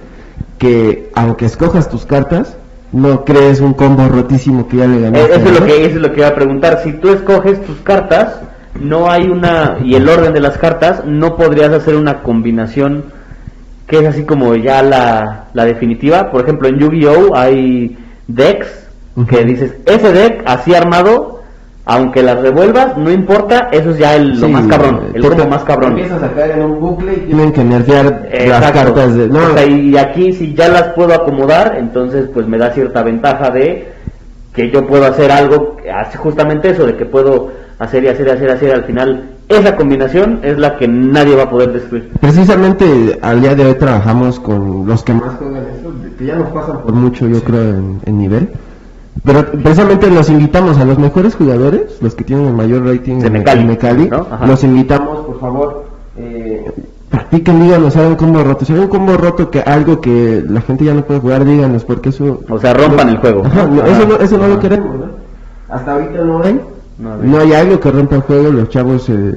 S3: Que aunque escojas tus cartas, no crees un combo rotísimo que ya le
S2: Eh,
S3: ganaste.
S2: Eso es lo que eso es lo que iba a preguntar. Si tú escoges tus cartas, no hay una y el orden de las cartas, no podrías hacer una combinación que es así como ya la, la definitiva. Por ejemplo, en Yu-Gi-Oh hay decks que dices ese deck así armado, aunque las revuelvas, no importa. Eso es ya el, lo
S3: Sí,
S2: más cabrón, el combo más cabrón.
S3: Empiezas a caer en un bucle y tienen que nerfear las cartas de... No,
S2: O sea, y aquí si ya las puedo acomodar, entonces pues me da cierta ventaja de que yo puedo hacer algo, que hace justamente eso, de que puedo hacer y hacer y hacer y hacer, al final esa combinación es la que nadie va a poder destruir.
S3: Precisamente al día de hoy trabajamos con los que más juegan eso, que ya nos pasan por mucho, yo creo, en, en nivel. Pero precisamente los invitamos a los mejores jugadores, los que tienen el mayor rating
S2: De
S3: en-
S2: Mecali,
S3: en Mecali, los invitamos, por favor, eh, practiquen, díganos, hagan combo roto. Si hay un combo roto que algo que la gente ya no puede jugar, díganos, porque eso...
S2: O sea, rompan el juego.
S3: Ajá, no,
S2: Ajá.
S3: eso no, eso no lo queremos, ¿no? Hasta ahorita no hay.
S2: No hay,
S3: algo que rompa el juego, los chavos, eh,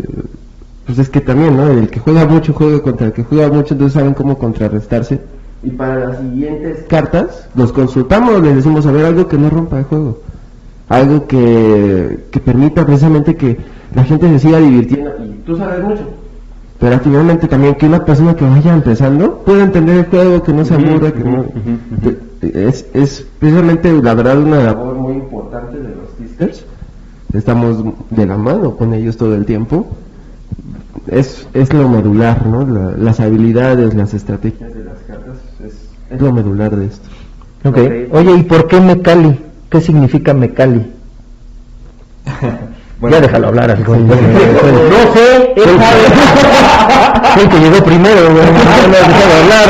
S3: pues es que también, ¿no? El que juega mucho juega contra el que juega mucho, entonces saben cómo contrarrestarse. Y para las siguientes cartas, los consultamos, les decimos, a ver, algo que no rompa el juego. Algo que, que permita precisamente que la gente se siga divirtiendo. Y tú sabes mucho. Pero finalmente también que una persona que vaya empezando pueda entender el juego, que no se aburra, que no... Es, es precisamente la verdad una labor muy importante de los tisters. Estamos de la mano con ellos todo el tiempo. Es, es lo medular, ¿no? La- las habilidades, las estrategias de es, lo medular de esto.
S1: ok.
S2: Ok.
S1: Oye, ¿y por qué Mecali? ¿Qué significa Mecali?
S4: Bueno,
S1: ya déjalo hablar así como...
S2: No sé, él sabe.
S1: El que llegó primero, güey. No me has dejado hablar.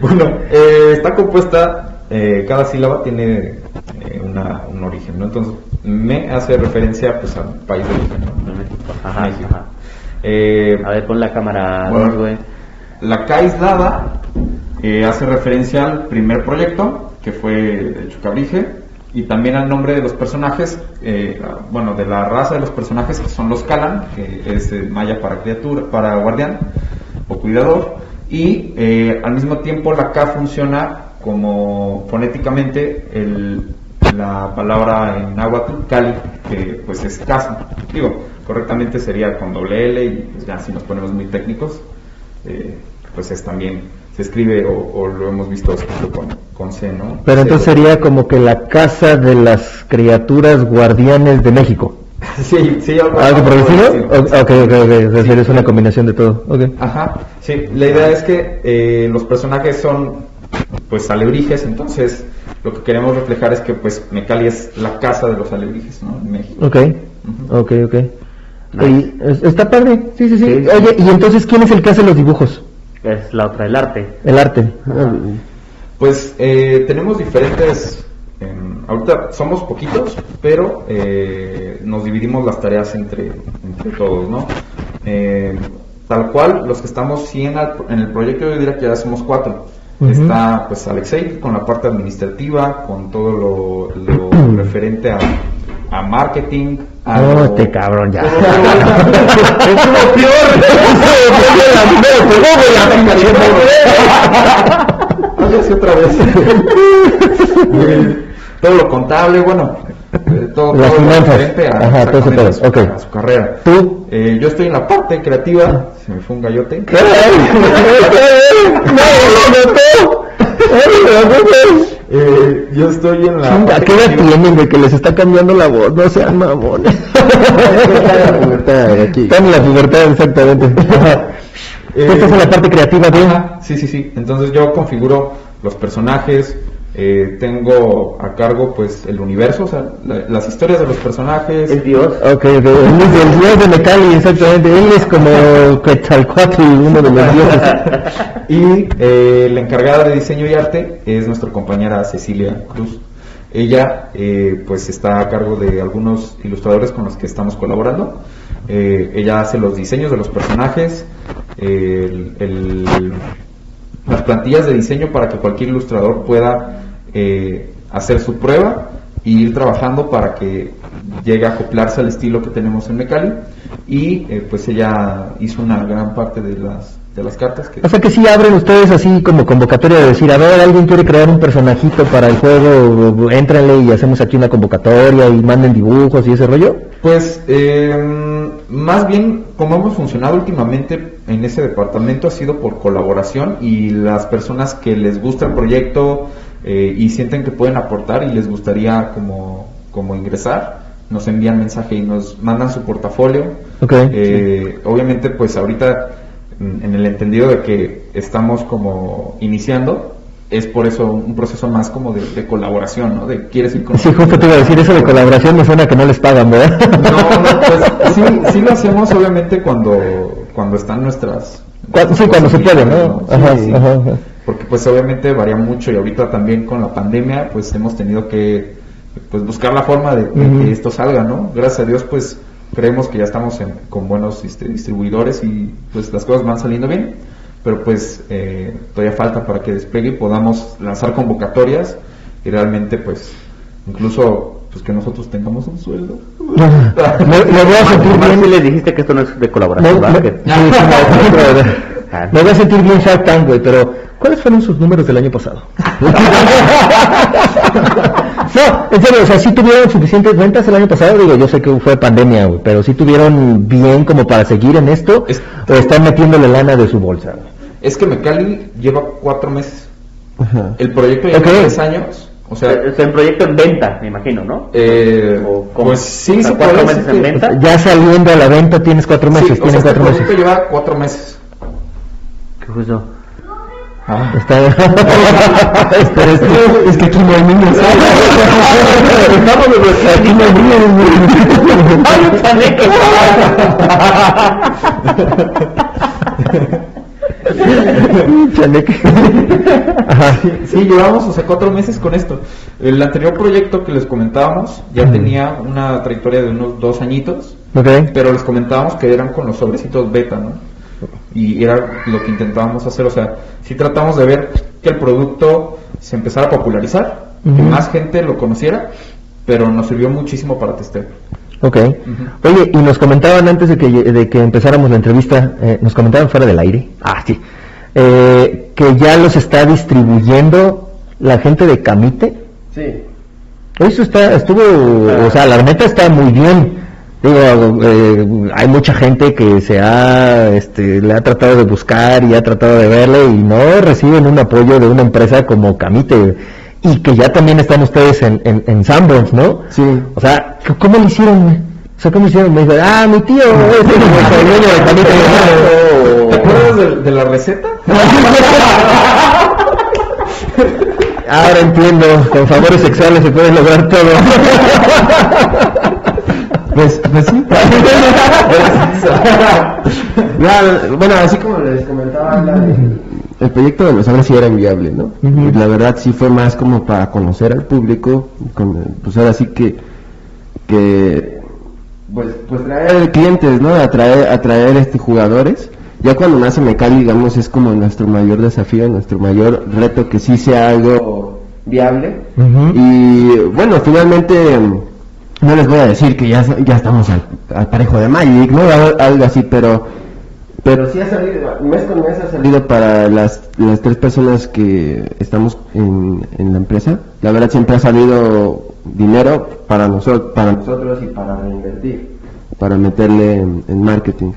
S4: Bueno, eh, está compuesta, eh, cada sílaba tiene eh, una, un origen, ¿no? Entonces, me hace referencia pues al país de origen, ¿no?
S2: Ajá,
S4: México.
S2: ajá.
S4: Eh,
S2: A ver, pon la cámara,
S4: Bueno.
S2: dos, güey.
S4: la K aislada eh, hace referencia al primer proyecto, que fue de Chucabrige, y también al nombre de los personajes, eh, bueno, de la raza de los personajes que son los Kalan, que es eh, maya para criatura, para guardián o cuidador, y al mismo tiempo la K funciona como fonéticamente el, la palabra en náhuatl, Cali, que pues es casa. Digo, correctamente sería con doble L y pues ya si nos ponemos muy técnicos, eh, pues es también, se escribe o, o lo hemos visto escrito con, con C, ¿no?
S1: Pero entonces
S4: C,
S1: sería como que la casa de las criaturas guardianes de México.
S4: Sí, sí, algo,
S1: ¿Algo por el estilo? Ok, ok, ok. Es decir, es una combinación de todo. Ok.
S4: Ajá, sí, la idea es que eh, los personajes son pues alebrijes, entonces lo que queremos reflejar es que pues Mecali es la casa de los alebrijes, ¿no? En México.
S1: Ok,
S4: Ujú.
S1: ok, ok.
S2: Nice.
S1: Y es- está padre, sí, sí, sí,
S2: Sí, sí.
S1: Oye, ¿y entonces quién es el que hace los dibujos?
S2: Es la otra, el arte.
S1: El arte.
S4: Pues eh, tenemos diferentes, em, ahorita somos poquitos, pero eh, nos dividimos las tareas entre, entre todos, ¿no? Eh, tal cual, los que estamos sí en, el- en el proyecto, yo diría que ya somos cuatro. Está pues Alexei con la parte administrativa, con todo lo, lo referente a, a marketing. A
S1: No,
S4: lo-
S1: este cabrón ya.
S4: Otra vez. Todo lo contable, bueno, todo,
S1: Las
S4: todo
S1: finanzas.
S4: a,
S1: Ajá, todo
S4: a su,
S1: Ok.
S4: a su carrera.
S1: ¿Tú?
S4: Eh, yo estoy en la parte creativa, se me fue un gallote. Eh, yo estoy en la
S1: ¿qué edad tienen de que les está cambiando la voz? No sean mamones. Están en la pubertad, exactamente.
S4: Eh,
S1: Tú estás en la parte creativa.
S4: Ajá, sí, sí, sí. Entonces yo configuro los personajes, eh, tengo a cargo pues el universo, o sea, la- las historias de los personajes.
S2: Es Dios.
S1: Ok, el dios de Mecali, exactamente. Él es como Quetzalcoatl, uno de los dioses.
S4: Y eh, la encargada de diseño y arte es nuestra compañera Cecilia Cruz. Ella eh, pues está a cargo de algunos ilustradores con los que estamos colaborando. Eh, ella hace los diseños de los personajes, el- el- las plantillas de diseño para que cualquier ilustrador pueda eh, hacer su prueba e ir trabajando para que llegue a acoplarse al estilo que tenemos en Mecali. Y eh, pues ella hizo una gran parte de las, de las cartas que...
S1: O sea que sí abren ustedes así como convocatoria de decir, a ver, alguien quiere crear un personajito para el juego, éntrenle y hacemos aquí una convocatoria y manden dibujos y ese rollo.
S4: Pues eh, más bien como hemos funcionado últimamente en ese departamento ha sido por colaboración y las personas que les gusta el proyecto eh, y sienten que pueden aportar y les gustaría como, como ingresar, nos envían mensaje y nos mandan su portafolio.
S1: Ok.
S4: Eh, Obviamente pues ahorita en el entendido de que estamos como iniciando, es por eso un proceso más como de, de colaboración, ¿no? De quieres ir con
S1: Sí, justo te iba a decir eso de colaboración, me suena que no les pagan, ¿verdad?
S4: no, no, pues sí, sí lo hacemos obviamente cuando, cuando están nuestras...
S1: Cuando- sí, cuando se puede, ¿no?
S4: Sí,
S1: Ajá,
S4: sí.
S1: ajá, ajá.
S4: Porque pues obviamente varía mucho y ahorita también con la pandemia pues hemos tenido que pues buscar la forma de, que esto salga, ¿no? Gracias a Dios pues creemos que ya estamos en- con buenos este, distribuidores y pues las cosas van saliendo bien, pero pues eh, todavía falta para que despegue y podamos lanzar convocatorias y realmente pues incluso pues que nosotros tengamos un sueldo.
S1: me, me voy a sentir
S2: Nomás si
S1: bien...
S2: les dijiste que esto no es de
S1: Me,
S2: colaboración,
S1: me- voy a sentir bien Shark Tank, güey, pero ¿cuáles fueron sus números del año pasado? no, en serio, o sea, sí tuvieron suficientes ventas el año pasado, digo, yo sé que fue pandemia, güey, pero sí tuvieron bien como para seguir en esto,
S4: Es-
S1: o están metiéndole lana de su bolsa. güey?
S4: Es que Mecali lleva cuatro meses.
S3: Ajá.
S4: El proyecto lleva tres años. O sea,
S2: Es un proyecto en venta, me imagino, ¿no?
S4: eh,
S2: ¿O
S4: pues sí,
S2: ¿A
S4: se
S2: cuatro meses
S4: decir
S2: en venta?
S1: Ya saliendo a la venta tienes cuatro
S4: Sí,
S1: meses,
S4: o sea, este
S1: cuatro meses.
S4: proyecto lleva cuatro meses.
S2: ¿Qué fue eso?
S4: Ah.
S1: Está... Pero es, que, es que aquí no hay niños. Aquí no hay niños.
S2: Chaneque.
S1: Ajá.
S4: Sí, llevamos, o sea, cuatro meses con esto. El anterior proyecto que les comentábamos ya tenía una trayectoria de unos dos añitos,
S1: Ok.
S4: pero les comentábamos que eran con los sobrecitos beta, ¿no? Y era lo que intentábamos hacer, o sea, sí tratamos de ver que el producto se empezara a popularizar, que más gente lo conociera, pero nos sirvió muchísimo para testeo.
S1: Ok. Oye, y nos comentaban antes de que, de que empezáramos la entrevista, eh, nos comentaban fuera del aire, ah, sí, eh, que ya los está distribuyendo la gente de Camite.
S3: Sí.
S1: Eso está, estuvo, o sea, la neta está muy bien. Digo, eh, hay mucha gente que se ha, este, le ha tratado de buscar y ha tratado de verle y no reciben un apoyo de una empresa como Camite y que ya también están ustedes en, en, en Sanborns, ¿no?
S3: Sí.
S1: O sea, ¿cómo lo hicieron? O sea, ¿cómo lo hicieron? Me dijo, ah, mi tío, es el dueño de Camite.
S4: ¿Te acuerdas de, de la receta?
S1: Ahora entiendo, con favores sexuales se puede lograr todo.
S3: Pues, pues sí. Ya, bueno, así como les comentaba, la- el proyecto de los ahora sí era inviable, ¿no?
S1: Ujú.
S3: La verdad sí fue más como para conocer al público, con, pues ahora sí que, que pues, pues traer clientes, ¿no? Atraer, atraer este jugadores. Ya cuando nace Mecali, digamos, es como nuestro mayor desafío, nuestro mayor reto que sí sea algo viable. Y bueno, finalmente no les voy a decir que ya, ya estamos al, parejo de Magic, ¿no? Al- Algo así, pero pero sí ha salido, mes con mes ha salido para las, las tres personas que estamos en, en la empresa. La verdad siempre ha salido dinero para nosotros, para nosotros y para reinvertir, para meterle en, marketing.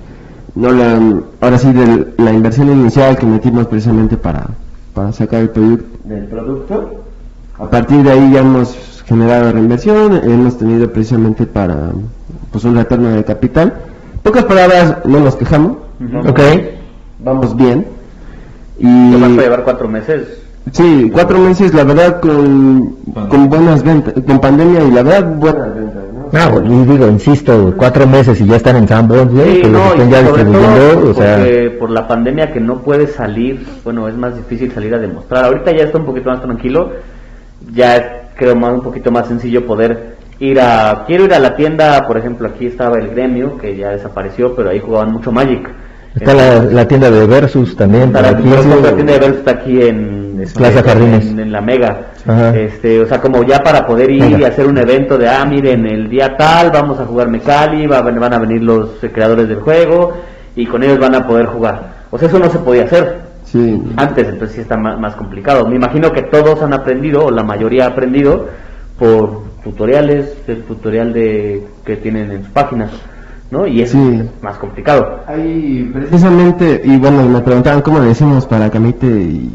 S3: No la, ahora sí, del- la inversión inicial que metimos precisamente para, para sacar el del producto. A partir de ahí ya hemos generado reinversión, hemos tenido precisamente para pues un retorno de capital. Pocas palabras, no nos quejamos,
S1: Ok.
S3: vamos bien. Y
S2: Nomás para llevar cuatro meses.
S3: sí, cuatro meses, la verdad, con, con buenas ventas, con pandemia y la verdad, buenas ventas. ¿no?
S1: Pues, y digo, insisto, cuatro meses y ya están en Sanborns, güey,
S2: Sí,
S1: que los
S2: no,
S1: estén
S2: y
S1: ya
S2: sobre
S1: distribuyendo,
S2: todo
S1: o sea,
S2: por la pandemia que no puedes salir, bueno, es más difícil salir a demostrar. Ahorita ya está un poquito más tranquilo, ya creo más un poquito más sencillo poder ir a quiero ir a la tienda, por ejemplo, aquí estaba el gremio que ya desapareció, pero ahí jugaban mucho Magic.
S1: está la, la tienda de Versus también, para
S2: la,
S1: aquí,
S2: tienda de Versus está aquí en
S1: Plaza Jardines.
S2: en, en la Mega.
S1: Ajá.
S2: Este, o sea, como ya para poder ir y hacer un evento de, ah, miren, el día tal vamos a jugar Mecali, va van a venir los creadores del juego y con ellos van a poder jugar. O sea, eso no se podía hacer
S3: Sí,
S2: antes, entonces sí está más, complicado. Me imagino que todos han aprendido, o la mayoría ha aprendido, por tutoriales, el tutorial de que tienen en sus páginas, ¿no? Y eso
S3: Sí.
S2: es más complicado.
S3: Ahí precisamente, y bueno, me preguntaban cómo le decimos para Camite y,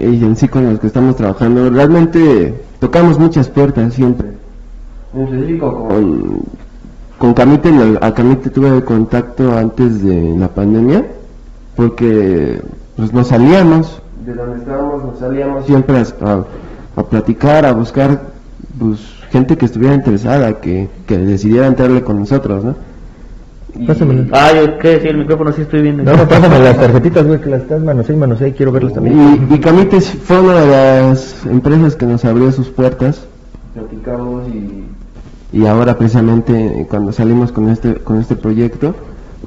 S3: y en sí con los que estamos trabajando. Realmente tocamos muchas puertas siempre. En específico con, con Camite, a Camite tuve contacto antes de la pandemia, porque pues nos salíamos, de donde estábamos nos salíamos siempre a, a- a platicar, a buscar pues gente que estuviera interesada, que, que decidiera entrarle con nosotros, ¿no? Y-
S1: Pásamelo.
S2: Ah, yo qué, sí, el micrófono sí estoy viendo.
S1: No, no, pásame las tarjetitas, güey, que las estás manosea y manosea y quiero verlas también.
S3: Y, y Camites fue una de las empresas que nos abrió sus puertas. Platicamos y, y ahora precisamente cuando salimos con este con este proyecto,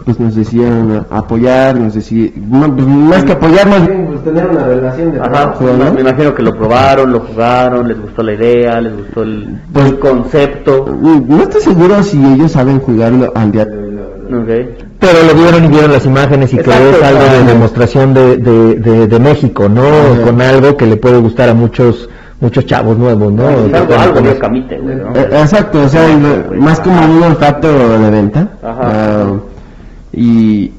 S3: pues nos decían apoyar, nos decían, no, pues, más que apoyar, más bien pues, tener una relación de
S2: Ajá,
S3: trabajo,
S2: me-
S3: ¿no?
S2: me imagino que lo probaron, lo jugaron, les gustó la idea, les gustó el,
S3: Pues-
S2: el concepto.
S3: No estoy seguro si ellos saben jugarlo al día de hoy.
S1: Pero lo vieron y vieron las imágenes y que
S2: Exacto,
S1: es algo de demostración de, de, de, de México, ¿no?
S3: Ajá.
S1: Con algo que le puede gustar a muchos muchos chavos nuevos, ¿no?
S2: Algo, algo
S1: con
S2: de camite, güey, ¿no?
S3: Eh, Exacto, o sea, más como un olfato de venta.
S2: Ajá.
S3: Ah, y,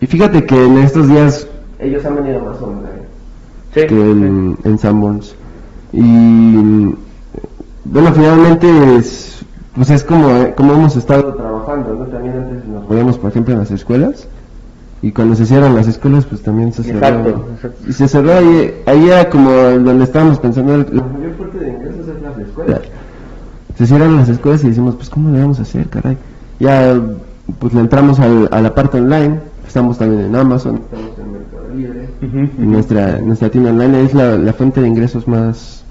S3: y- fíjate que en estos días ellos han venido más online
S2: Sí,
S3: que en, en Sanborns. Y bueno, finalmente es, pues es como, eh, como hemos estado trabajando, ¿no? También antes nos podíamos, por ejemplo, en las escuelas. Y cuando se cierran las escuelas, pues también se cerró.
S2: Exacto, exacto.
S3: Y se cerró ahí, ahí era como donde estábamos pensando, la mayor parte de ingresos es las escuelas. Se cierran las escuelas y decimos, pues ¿cómo le vamos a hacer, caray? Ya, pues le entramos al, a la parte online, estamos también en Amazon, estamos en Mercado Libre. Nuestra, nuestra tienda online es la, la fuente de ingresos más,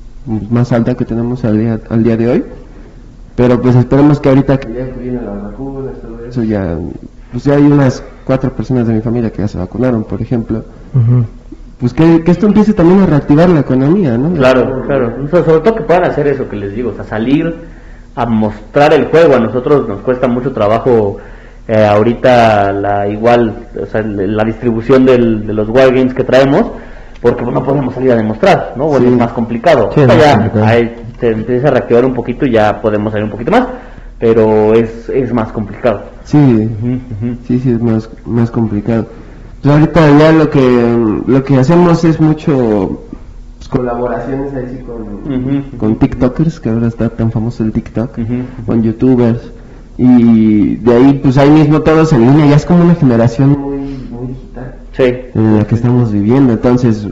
S3: más alta que tenemos al día, al día de hoy. Pero pues esperemos que ahorita que ya vienen las vacunas, todo eso, ya, pues ya hay unas cuatro personas de mi familia que ya se vacunaron, por ejemplo. Pues que, que esto empiece también a reactivar la economía, ¿no?
S2: Claro, claro. O sea, sobre todo que puedan hacer eso que les digo, o sea, salir a mostrar el juego. A nosotros nos cuesta mucho trabajo eh, ahorita la igual, o sea, la distribución del- de los wargames que traemos, porque pues, no podemos salir a demostrar, ¿no? Bueno,
S3: Sí.
S2: es más complicado.
S1: Sí,
S2: ya
S1: complicado.
S2: ahí se empieza a reactivar un poquito y ya podemos salir un poquito más, pero es, es más complicado.
S3: Sí, sí, sí, es más, más complicado. Pues ahorita ya lo que, lo que hacemos es mucho pues, colaboraciones ahí sí con, con TikTokers, que ahora está tan famoso el TikTok, con YouTubers. Y de ahí, pues ahí mismo todos en línea, ya es como una generación muy, muy digital
S2: Sí.
S3: en la que estamos viviendo. Entonces,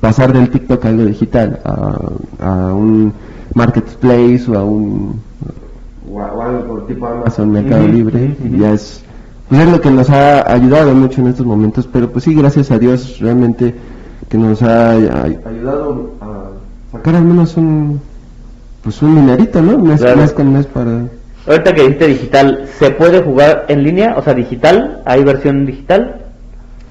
S3: pasar del TikTok a algo digital, a, a un marketplace o a un o, a- o algo por tipo Amazon Mercado Libre, ya es pues es lo que nos ha ayudado mucho en estos momentos, pero pues sí, gracias a Dios realmente que nos ha ay- ayudado a sacar al menos un pues un dinerito, ¿no? Mes,
S2: Claro.
S3: mes con mes para
S2: Ahorita que dijiste digital, ¿se puede jugar en línea? O sea, digital, ¿hay versión digital?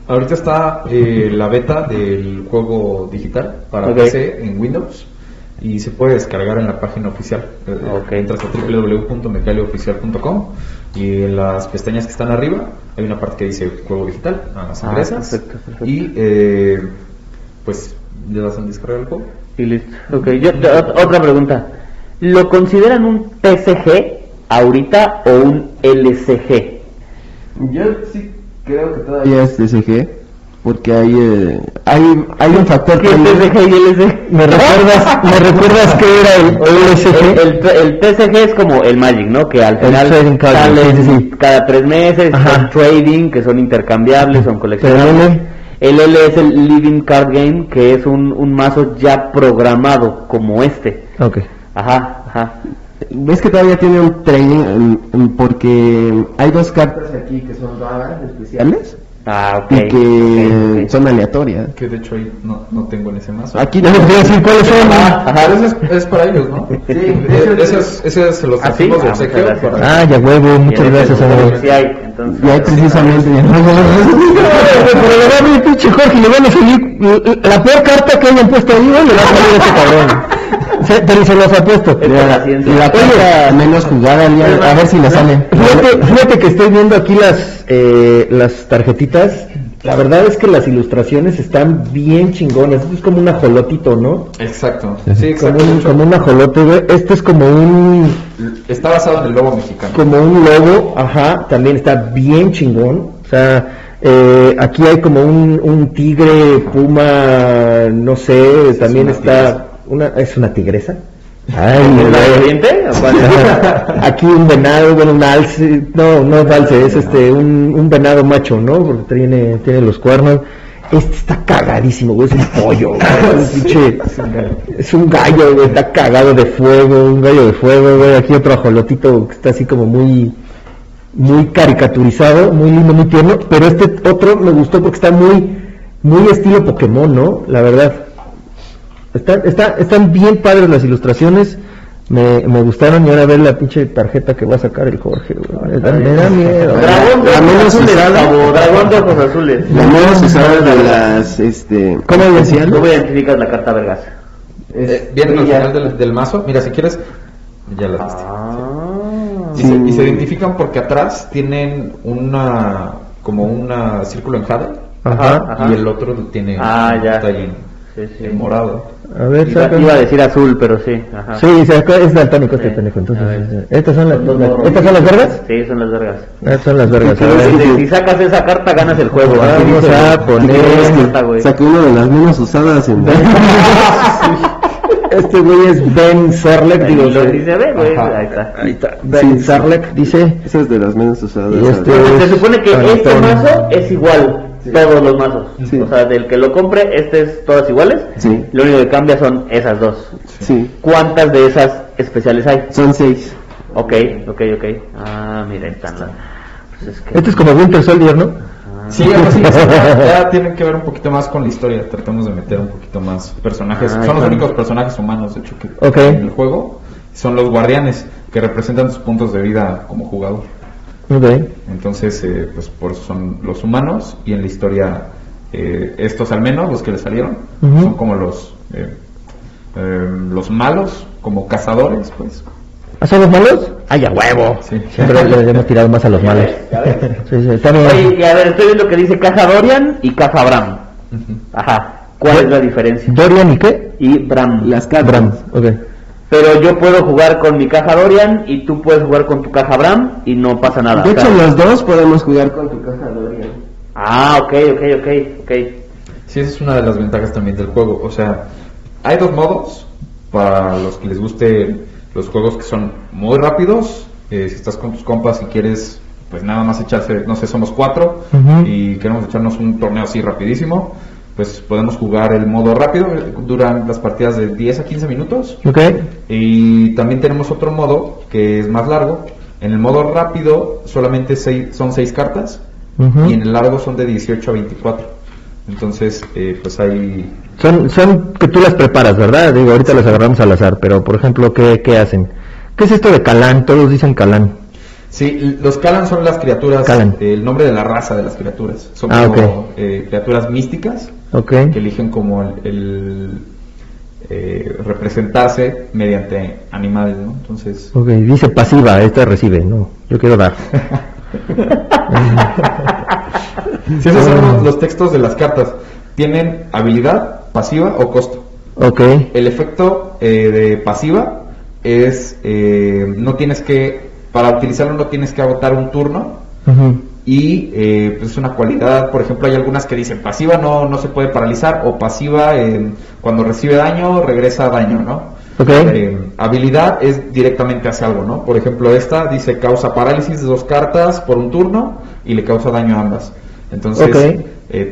S4: Ahorita está eh, la beta del juego digital para. PC en Windows y se puede descargar en la página oficial. Eh,
S2: Ok.
S4: Entras a www.mecalioficial.com y en las pestañas que están arriba hay una parte que dice juego digital, a las
S2: Ah,
S4: inglesas
S2: perfecto, perfecto.
S4: y eh, pues le das a descargar el juego.
S2: Y listo. Ok, yo, ot- otra pregunta. ¿Lo consideran un PSG ahorita o un LCG?
S3: Yo sí creo que todavía es TCG, porque hay, eh, hay, hay un factor
S2: ¿Qué es
S3: que-
S2: TCG y LCG?
S1: ¿Me recuerdas, ¿Me recuerdas que era el LSG?
S2: El, el, el TCG es como el Magic, ¿no? Que al final salen
S1: sí,
S2: cada tres meses,
S1: Ajá.
S2: son trading, que son intercambiables, son coleccionables.
S1: Pero
S2: El L es el Living Card Game, que es un, un mazo ya programado como este.
S1: Ok.
S2: Ajá, ajá.
S3: Ves que todavía tiene un trading em, em, porque hay dos cartas aquí que son raras, especiales,
S2: Ah, ok.
S3: y que
S2: ok, ok.
S3: son aleatorias.
S4: Que de hecho ahí no, no tengo en ese mazo.
S3: Aquí
S1: Ya les voy a decir cuáles son.
S4: Ah, ajá, ese es, es para ellos, ¿no?
S3: Sí,
S4: Eh, ese es, ese es los
S2: ¿Ah, sí?
S4: de
S2: Ah,
S4: obsequio para-
S1: Ah, ya huevo, muchas gracias, amigo.
S2: Sí hay, entonces.
S3: y hay precisamente
S1: Pero le va a pinche Jorge, le van a salir la peor carta que hayan puesto ahí, le va a salir a este cabrón. Pero se los ha puesto.
S2: La
S3: la carta menos jugada ya, a ver si le sale.
S1: Fíjate, fíjate que estoy viendo aquí las, eh, las tarjetitas. La verdad es que las ilustraciones están bien chingonas. Esto es como un ajolotito, ¿no?
S4: Exacto. Sí,
S1: Como
S4: exacto.
S1: un, como un ajolote, güey. Este es como un,
S4: Está basado en el lobo mexicano.
S1: como un lobo, ajá, también está bien chingón. O sea, eh, aquí hay como un, un tigre, puma, no sé, también está, una, es una tigresa. Ay,
S2: ¿Es la de
S1: güey.
S2: Oriente? ¿O cuál.
S1: Aquí un venado, bueno, un alce, no, no es alce, es este, un, un venado macho, ¿no? Porque tiene, tiene los cuernos. Este está cagadísimo, güey, es un pollo, güey, es un pinche, es un gallo, güey, está cagado de fuego, un gallo de fuego, güey, aquí otro ajolotito que está así como muy, muy caricaturizado, muy lindo, muy tierno, pero este otro me gustó porque está muy, muy estilo Pokémon, ¿no? La verdad. Está, está, están bien padres las ilustraciones, me, me gustaron y ahora ver la pinche tarjeta que va a sacar el Jorge, güey. Me da, me da miedo.
S2: Dragón de
S3: La
S2: ojos
S3: menos
S2: azules, dragón de ojos azules.
S3: La menos usada de las, este,
S1: ¿Cómo
S3: especiales.
S2: ¿Cómo identificas la carta vergas?
S4: Eh, viene al final del, del mazo. Mira, si quieres, ya las viste.
S2: Ah.
S4: Y, se, y se identifican porque atrás tienen una como una círculo en jade
S1: Ajá.
S2: Ajá.
S4: y el otro tiene
S2: Ah,
S4: un
S2: ya. Sí, sí.
S4: en morado.
S1: A ver,
S2: Iba,
S1: saca.
S2: iba a decir azul, pero sí. Ajá.
S1: Sí, saca, es daltónico este
S2: Sí.
S1: pendejo, entonces.
S2: Ver.
S1: ¿Estas son las,
S2: Los
S1: las-
S2: dos
S1: ¿Estas son las vergas?
S2: Sí, son las vergas.
S1: Estas son las vergas. a
S2: Si,
S1: ver.
S2: si sacas esa carta, ganas el juego.
S1: Vamos a poner-
S2: güey.
S3: Sacó una de las menos usadas en
S1: Este güey es Ben Sarlek, digo.
S2: Lo
S1: sí.
S2: dice, ve, güey. Ahí está.
S1: Ahí está. Ben
S3: Sí.
S1: Sarlek dice.
S3: Esa es de las menos usadas.
S1: Este-
S3: ¿sabes?
S2: Se supone que este mazo es igual, todos los mazos.
S3: Sí.
S2: O sea, del que lo compre, este es todas iguales.
S3: Sí.
S2: Lo único que cambia son esas dos.
S3: Sí,
S2: ¿Cuántas de esas especiales hay?
S3: son seis.
S2: Ok, ok, ok. Ah, mira, están las. Pues es que.
S1: Este es como Winter Soldier, ¿no?
S4: Sí, algo así, sí, ya tienen que ver un poquito más con la historia. Tratamos de meter un poquito más personajes.
S2: Ah,
S4: son los únicos personajes humanos, de hecho, que en el juego. Son los guardianes que representan tus puntos de vida como jugador.
S1: Ok.
S4: Entonces, eh, pues por eso son los humanos y en la historia eh, estos al menos, los que le salieron,
S1: Ujú.
S4: son como los eh, eh, los malos, como cazadores, pues.
S1: ¿Ah, son los malos? ¡Ay, a huevo!
S4: Sí.
S1: Siempre le hemos tirado más a los malos. Sí, sí, está bien.
S2: Oye, y a ver, estoy viendo que dice caja Dorian y caja Bram. Ajá. ¿Cuál es la diferencia?
S1: ¿Dorian y qué?
S2: Y Bram.
S3: Las cartas.
S1: Bram, ok.
S2: Pero yo puedo jugar con mi caja Dorian y tú puedes jugar con tu caja Bram y no pasa nada.
S3: De hecho, los dos podemos jugar con tu caja Dorian.
S2: Ah, ok, ok, ok, ok.
S4: Sí, esa es una de las ventajas también del juego. O sea, hay dos modos para los que les guste los juegos que son muy rápidos. Eh, si estás con tus compas y quieres, pues nada más echarse, no sé, somos cuatro y queremos echarnos un torneo así rapidísimo, pues podemos jugar el modo rápido. eh, Duran las partidas de 10 a 15 minutos.
S1: Ok.
S4: Y también tenemos otro modo que es más largo. En el modo rápido solamente seis- son 6 cartas y en el largo son de 18 a 24. Entonces, eh, pues hay...
S1: Son, son que tú las preparas, ¿verdad? Digo, ahorita las agarramos al azar, pero por ejemplo, ¿qué, qué hacen? ¿Qué es esto de Calán? Todos dicen Calán.
S4: Sí, los Kalan son las criaturas, eh, el nombre de la raza de las criaturas. Son
S1: Ah,
S4: como eh, criaturas místicas Que eligen como el, el, eh, representarse mediante animales, ¿no? Entonces...
S1: Ok, dice pasiva, esta recibe, no, yo quiero dar.
S4: Si esos son los, los textos de las cartas, tienen habilidad, pasiva o costo.
S1: Ok,
S4: El efecto eh, de pasiva es, eh, no tienes que, para utilizarlo no tienes que agotar un turno
S1: ujú,
S4: y eh, pues es una cualidad, por ejemplo hay algunas que dicen pasiva no, no se puede paralizar o pasiva eh, cuando recibe daño regresa daño, ¿no? Eh, habilidad es directamente hacia algo, ¿no? Por ejemplo esta dice causa parálisis de dos cartas por un turno y le causa daño a ambas. Entonces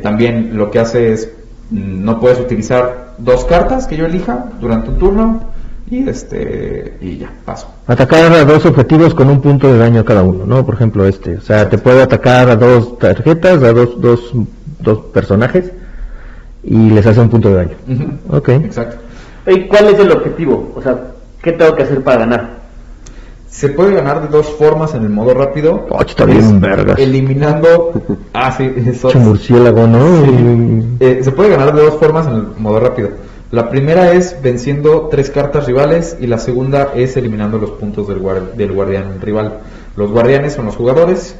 S4: también lo que hace es mm, no puedes utilizar dos cartas que yo elija durante un turno y este y ya paso.
S1: atacar a dos objetivos con un punto de daño cada uno, ¿no? Por ejemplo, este, o sea, te puedo atacar a dos tarjetas, a dos, dos, dos personajes y les hace un punto de daño. Ok.
S4: Exacto.
S2: ¿Y cuál es el objetivo? O sea, ¿qué tengo que hacer para ganar?
S4: Se puede ganar de dos formas en el modo rápido.
S1: Oh, está bien vergas.
S4: Eliminando. Ah, sí, eso.
S1: Murciélago, ¿no?
S4: Eh, se puede ganar de dos formas en el modo rápido. La primera es venciendo tres cartas rivales y la segunda es eliminando los puntos del, guar- del guardián rival. Los guardianes son los jugadores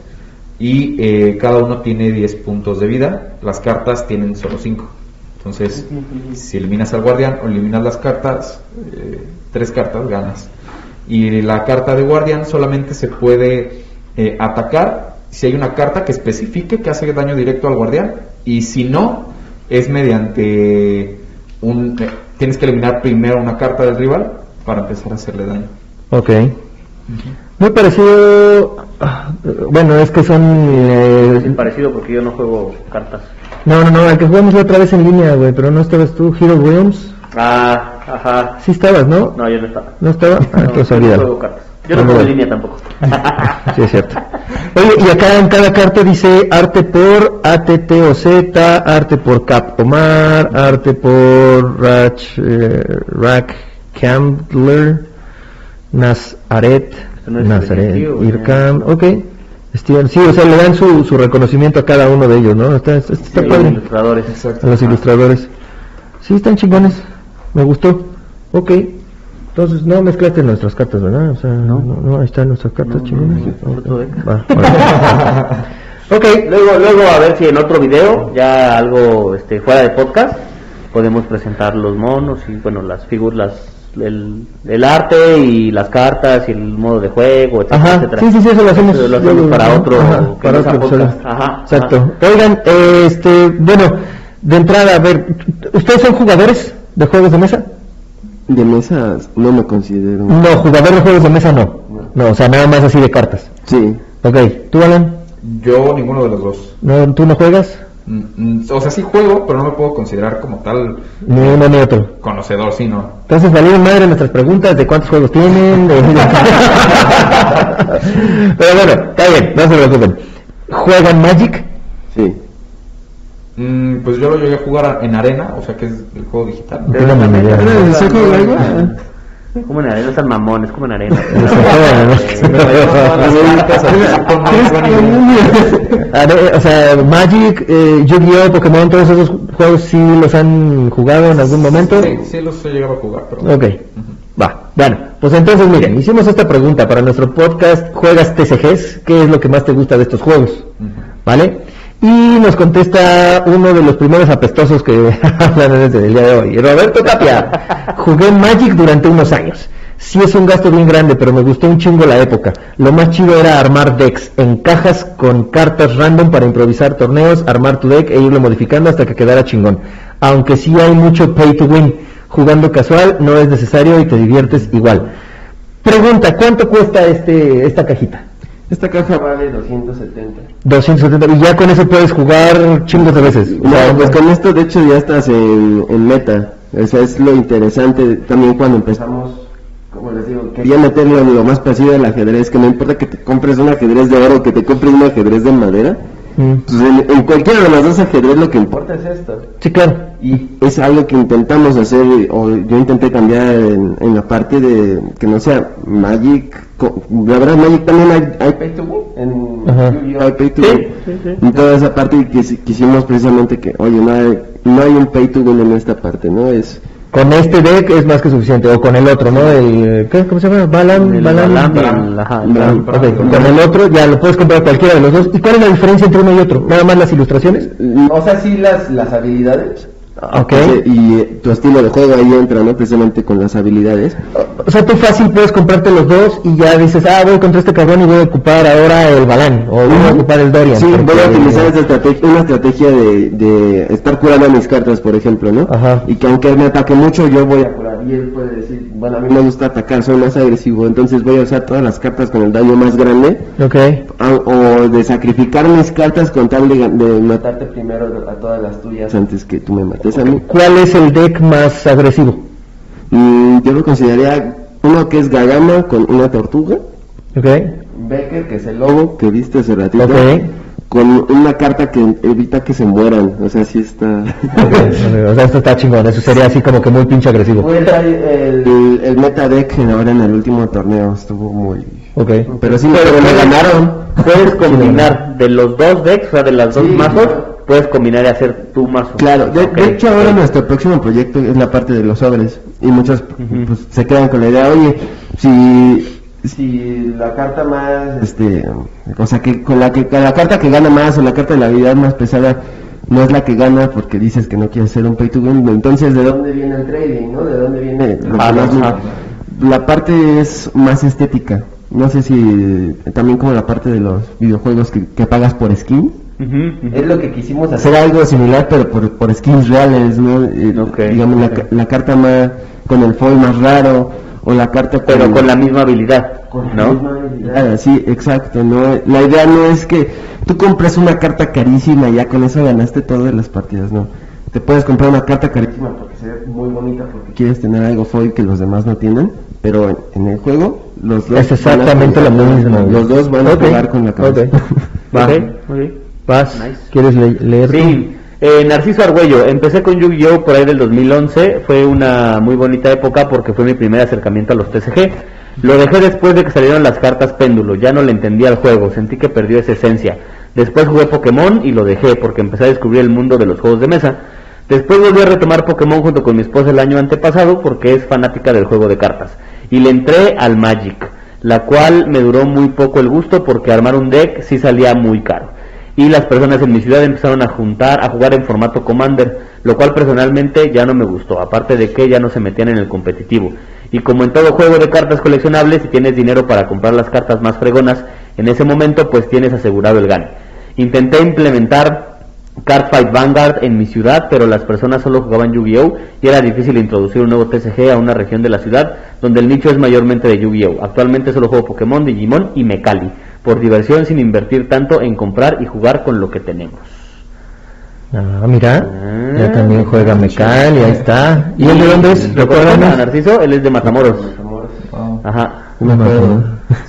S4: y eh, cada uno tiene 10 puntos de vida. Las cartas tienen solo 5. Entonces, si eliminas al guardián o eliminas las cartas, eh, tres cartas ganas. Y la carta de guardián solamente se puede eh, atacar si hay una carta que especifique que hace daño directo al guardián. Y si no, es mediante un... eh, tienes que eliminar primero una carta del rival para empezar a hacerle daño.
S1: Ok. Muy parecido. ah, Bueno, es que son. eh,
S2: Parecido porque yo no juego cartas.
S1: no, no, no, el que jugamos otra vez en línea, güey, pero no estabas tú, Hero Williams.
S2: Ah, ajá.
S1: Sí estabas, ¿no?
S2: No, yo no estaba.
S1: ¿No estaba? Ah,
S2: No,
S1: entonces
S2: no juego cartas. Yo no
S1: bueno.
S2: línea tampoco.
S1: Sí, es cierto. Oye, y acá en cada carta dice arte por ATT o Z, arte por Cap Omar, arte por Rach, eh, Rack Candler, Nazaret,
S2: no
S1: Nazaret,
S2: definitivo,
S1: Irkam, ok. Steven, sí, o sea, le dan su, su reconocimiento a cada uno de ellos, ¿no? Está, está, está
S2: Sí,
S1: padre.
S2: ilustradores.
S1: A los ilustradores. Sí, están chingones. Me gustó. Ok. Entonces, no mezclaste nuestras cartas, ¿verdad? O sea, no, no, ahí están nuestras cartas
S2: No, no, no,
S1: Ok.
S2: no, no,
S1: Va, órale. ok.
S2: Luego, luego a ver si en otro video, ya algo este, fuera de podcast, podemos presentar los monos y bueno, las figuras, el, el arte y las cartas y el modo de juego, etcétera,
S1: Ajá,
S2: etcétera.
S1: sí, sí, sí, eso lo hacemos,
S2: Eso lo hacemos
S1: luego,
S2: para
S1: ¿no?
S2: otro,
S1: Ajá, para
S2: no
S1: otro
S2: podcast. Ajá,
S1: Exacto. Oigan, este, bueno, de entrada, a ver, ¿ustedes son jugadores de juegos de mesa?
S3: De mesas no me considero.
S1: No, jugador de juegos de mesa no. No, o sea, nada más así de cartas.
S3: Sí.
S1: Ok, ¿tú, Alan?
S4: Yo ninguno de los dos.
S1: ¿No, ¿Tú no juegas?
S4: Mm, mm, O sea, sí juego, pero no me puedo considerar como tal
S1: Ni uno ni otro.
S4: conocedor, sí, no.
S1: Entonces valieron madre nuestras preguntas de cuántos juegos tienen. de- Pero bueno, está bien, no se preocupen. ¿Juegan Magic?
S3: Sí.
S4: Mm, pues yo lo llegué a jugar en arena, o sea que es el juego digital.
S1: No tengo ni idea.
S3: ¿Era el Seco de Agua?
S2: Como en arena, están mamones, como en arena.
S1: Are- O sea, Magic, eh, Yu-Gi-Oh, Pokémon, todos esos juegos sí los han jugado en algún momento.
S4: Sí, sí los he llegado a jugar, pero...
S1: Ok, va. Bueno, pues entonces miren, hicimos esta pregunta para nuestro podcast ¿Juegas TCGs? ¿Qué es lo que más te gusta de estos juegos? ¿Vale? Y nos contesta uno de los primeros apestosos que hablan en este- el día de hoy. Roberto Tapia, jugué Magic durante unos años. Sí es un gasto bien grande, pero me gustó un chingo la época. Lo más chido era armar decks en cajas con cartas random para improvisar torneos, armar tu deck e irlo modificando hasta que quedara chingón. Aunque sí hay mucho pay to win. Jugando casual no es necesario y te diviertes igual. Pregunta, ¿cuánto cuesta este esta cajita?
S3: Esta caja vale 270.
S1: 270 y ya con eso puedes jugar chingos de veces. Sea,
S3: No, pues con esto de hecho ya estás en, en meta. O sea, es lo interesante también cuando empezamos, como les digo, quería meterlo en lo más parecido al ajedrez, que no importa que te compres un ajedrez de oro, que te compres un ajedrez de madera.
S1: Mm,
S3: Pues en, en cualquiera de los dos ajedrez lo que importa es esto.
S1: sí, claro.
S3: Y es algo que intentamos hacer, o yo intenté cambiar en, en la parte de que no sea Magic. La verdad, Magic también hay, hay pay to win. En
S1: Ajá.
S3: Hay pay to win.
S2: sí, sí.
S3: Y toda esa parte quis- quisimos precisamente que, oye, no hay, no hay un pay to win en esta parte, ¿no? Es.
S1: Con este deck es más que suficiente, o con el otro, ¿no? El, ¿qué? ¿Cómo se llama? Balan, Balan,
S2: ajá.
S1: Ok, con el otro ya lo puedes comprar cualquiera de los dos. ¿Y cuál es la diferencia entre uno y otro? Nada más las ilustraciones.
S3: O sea, sí, las, las habilidades.
S1: Ok.
S3: Y eh, tu estilo de juego ahí entra, ¿no? Precisamente con las habilidades.
S1: O sea, tú fácil puedes comprarte los dos y ya dices, ah, voy contra este cabrón y voy a ocupar ahora el Balán, o voy a ocupar el Dorian.
S3: Sí, voy a utilizar esta estrategia, una estrategia de, de estar curando mis cartas, por ejemplo, ¿no?
S1: Ajá.
S3: Y que aunque me ataque mucho, yo voy a curar. Y él puede decir, bueno, a mí me gusta atacar, soy más agresivo, entonces voy a usar todas las cartas con el daño más grande.
S1: Ok.
S3: a- o de sacrificar mis cartas con tal de, de matarte primero a todas las tuyas antes que tú me mates mí.
S1: ¿Cuál es el deck más agresivo?
S3: Mm, yo lo consideraría uno que es Gagama con una tortuga,
S1: Ok.
S3: Becker que es el lobo que viste hace ratito,
S1: Ok.
S3: con una carta que evita que se mueran, o sea, sí está...
S1: Ok, ok, O sea, esto está chingón, eso sería así como que muy pinche agresivo.
S3: El, el, el meta deck en- ahora en el último torneo, estuvo muy...
S1: Ok.
S3: Pero sí, pero me ganaron.
S2: Puedes combinar de los dos decks, o sea, de las dos
S3: Sí,
S2: mazos,
S3: claro.
S2: Puedes combinar y hacer tu mazo.
S3: Claro, de, hecho ahora nuestro próximo proyecto es la parte de los sobres y muchos pues, se quedan con la idea, oye, si si la carta más, este, o sea que con la que la carta que gana más o la carta de la habilidad más pesada no es la que gana porque dices que no quieres ser un pay to win, entonces de dónde viene el trading, ¿no? De dónde viene más
S2: ajá.
S3: la parte es más estética. No sé si también como la parte de los videojuegos que, que pagas por skin. Es lo que quisimos hacer algo similar, pero por, por skins reales, ¿no? Eh, digamos, la, la carta más, con el foil más raro, o la carta
S2: Pero con la misma habilidad,
S3: con la
S2: ¿no?
S3: misma habilidad, Sí, exacto, ¿no? La idea no es que tú compres una carta carísima y ya con eso ganaste todas las partidas, ¿no? Te puedes comprar una carta carísima porque se ve muy bonita, porque quieres tener algo foil que los demás no tienen, pero en, en el juego los dos
S1: Es
S3: van a
S1: exactamente
S3: jugar-
S1: lo mismo.
S3: Los dos van a jugar con la
S1: ok.
S2: Nice.
S1: ¿quieres le- leer?
S2: Sí, eh, Narciso Argüello, empecé con Yu-Gi-Oh por ahí del 2011, fue una muy bonita época porque fue mi primer acercamiento a los TCG. Lo dejé después de que salieron las cartas péndulo, ya no le entendía al juego, sentí que perdió esa esencia. Después jugué Pokémon y lo dejé porque empecé a descubrir el mundo de los juegos de mesa. Después volví a retomar Pokémon junto con mi esposa el año antepasado porque es fanática del juego de cartas. Y le entré al Magic, la cual me duró muy poco el gusto porque armar un deck sí salía muy caro y las personas en mi ciudad empezaron a juntar, a jugar en formato Commander, lo cual personalmente ya no me gustó, aparte de que ya no se metían en el competitivo. Y como en todo juego de cartas coleccionables, si tienes dinero para comprar las cartas más fregonas, en ese momento pues tienes asegurado el gane. Intenté implementar Cardfight Vanguard en mi ciudad, pero las personas solo jugaban Yu-Gi-Oh! y era difícil introducir un nuevo TCG a una región de la ciudad donde el nicho es mayormente de Yu-Gi-Oh! Actualmente solo juego Pokémon, Digimon y Mecali, por diversión sin invertir tanto en comprar y jugar con lo que tenemos.
S1: Ah, mira,
S2: Ah,
S1: ya también juega Mecal y ahí está. ¿Y él de dónde es?
S2: ¿Recuerdan. Narciso? Él es de Matamoros.
S4: Wow.
S2: Ajá,
S3: No me acuerdo.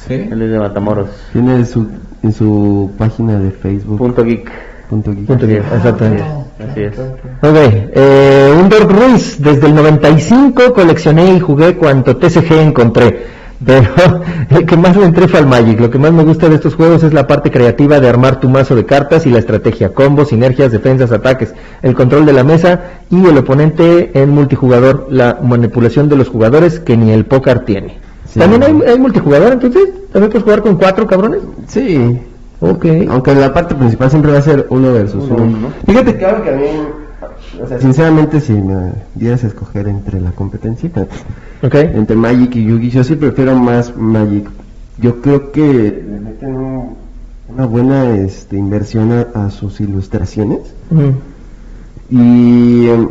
S4: ¿Sí?
S2: él es de Matamoros.
S3: Tiene su, en su página de Facebook.
S2: Punto geek.
S3: punto geek.
S1: Punto geek, exactamente.
S2: Así es.
S1: Ok, eh, un Dork Ruiz, desde el 95 coleccioné y jugué cuanto TCG encontré. Pero el que más le entré fue al Magic. Lo que más me gusta de estos juegos es la parte creativa de armar tu mazo de cartas y la estrategia, combos, sinergias, defensas, ataques, el control de la mesa y el oponente en multijugador, la manipulación de los jugadores que ni el póker tiene.
S3: Sí.
S1: ¿También hay, hay multijugador entonces? ¿También puedes jugar con cuatro cabrones?
S3: Sí,
S1: Ok.
S3: aunque la parte principal siempre va a ser uno versus
S2: Uno,
S3: uno.
S2: uno, ¿no?
S3: Fíjate que algo que a mí, o sea, sinceramente, si me dieras a escoger entre la competencia,
S1: Ok.
S3: entre Magic y Yugi, yo sí prefiero más Magic. Yo creo que le meten un- una buena este, inversión a, a sus ilustraciones. Y em,